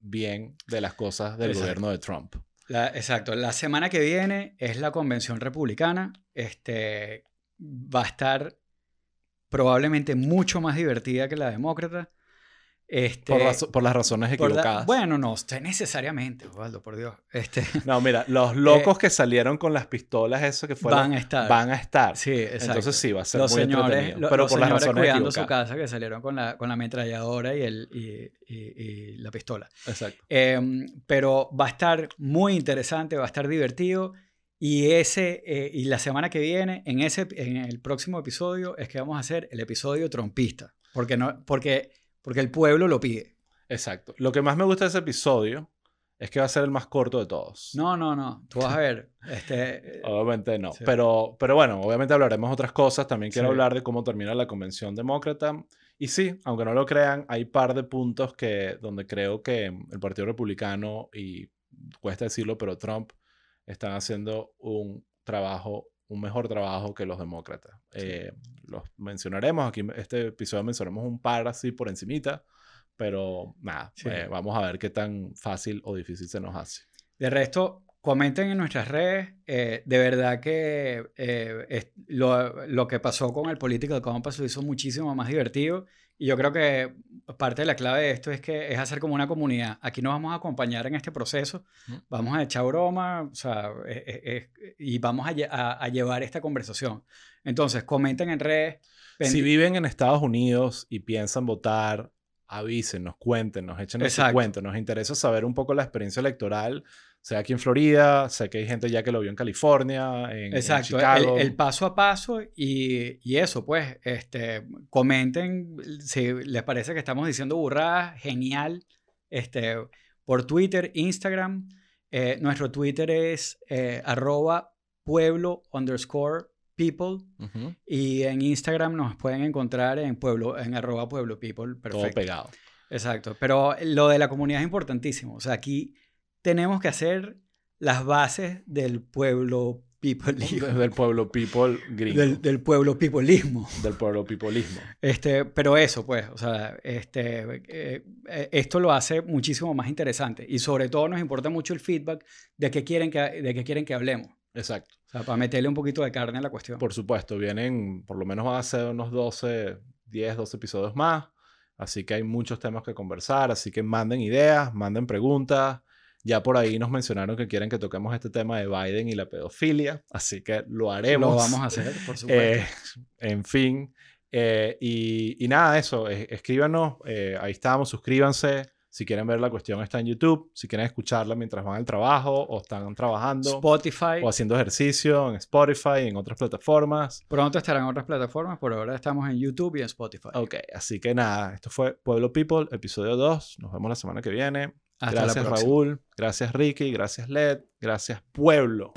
bien de las cosas del gobierno de Trump. Exacto. La semana que viene es la convención republicana. Este, va a estar probablemente mucho más divertida que la demócrata. Este, por, las razones equivocadas. bueno, no, necesariamente, Osvaldo, por Dios. Este, <laughs> no, mira, los eh, locos que salieron con las pistolas, eso que fueron. Van a estar. Van a estar. Sí, exacto. Entonces sí, va a ser los muy señores, pero por las razones cuidando su casa que salieron con la, con la ametralladora y, el, y, y, la pistola. Exacto. Em, pero va a estar muy interesante, va a estar divertido. Y, ese, eh, y la semana que viene, en, ese, en el próximo episodio, es que vamos a hacer el episodio trompista. Porque, no, porque, porque el pueblo lo pide. Exacto. Lo que más me gusta de ese episodio es que va a ser el más corto de todos. No, no, no. Tú vas a ver. <laughs> Este, obviamente no. Pero, pero bueno, obviamente hablaremos otras cosas. También quiero hablar de cómo termina la convención demócrata. Y sí, aunque no lo crean, hay par de puntos que, donde creo que el Partido Republicano, y cuesta decirlo, pero Trump están haciendo un trabajo, un mejor trabajo que los demócratas. Eh, los mencionaremos, aquí este episodio mencionaremos un par así por encimita, pero nada, eh, vamos a ver qué tan fácil o difícil se nos hace. De resto, comenten en nuestras redes, eh, de verdad que lo, lo, que pasó con el Political Compass lo hizo muchísimo más divertido y yo creo que parte de la clave de esto es que es hacer como una comunidad. Aquí nos vamos a acompañar en este proceso, vamos a echar broma, o sea, y vamos a, a, llevar esta conversación. Entonces, comenten en redes. Si viven en Estados Unidos y piensan votar avísenos, cuéntenos, échenos su cuento. Nos interesa saber un poco la experiencia electoral, sea aquí en Florida, sé que hay gente ya que lo vio en California, en, Exacto, el, Chicago. el paso a paso y, y eso, pues, este, comenten si les parece que estamos diciendo burradas, genial, este, por Twitter, Instagram, eh, nuestro Twitter es eh, arroba pueblo underscore people y en Instagram nos pueden encontrar en pueblo, en arroba pueblo people, Todo perfecto. pegado. Exacto, pero lo de la comunidad es importantísimo. O sea, aquí tenemos que hacer las bases del pueblo <laughs> peopleismo. Desde el pueblo people gringo. Del, del pueblo peopleismo. del pueblo peopleismo. Este, pero eso, pues, o sea, este, eh, eh, esto lo hace muchísimo más interesante. Y sobre todo nos importa mucho el feedback de qué quieren que, de qué quieren que hablemos. Exacto. O sea, para meterle un poquito de carne a la cuestión. Por supuesto, vienen, por lo menos van a ser unos 12, 10, 12 episodios más. Así que hay muchos temas que conversar. Así que manden ideas, manden preguntas. Ya por ahí nos mencionaron que quieren que toquemos este tema de Biden y la pedofilia. Así que lo haremos. Lo vamos a hacer, por <laughs> supuesto. Eh, en fin. eh, y, y nada, eso. eh, escríbanos. eh, ahí estamos. Suscríbanse. Si quieren ver la cuestión está en YouTube. Si quieren escucharla mientras van al trabajo o están trabajando Spotify. o haciendo ejercicio en Spotify en otras plataformas. Pronto estarán otras plataformas. Por ahora estamos en YouTube y en Spotify. Ok, así que nada, esto fue Pueblo People, episodio 2. Nos vemos la semana que viene. Hasta gracias próxima. Raúl, gracias Ricky, gracias Led, gracias Pueblo.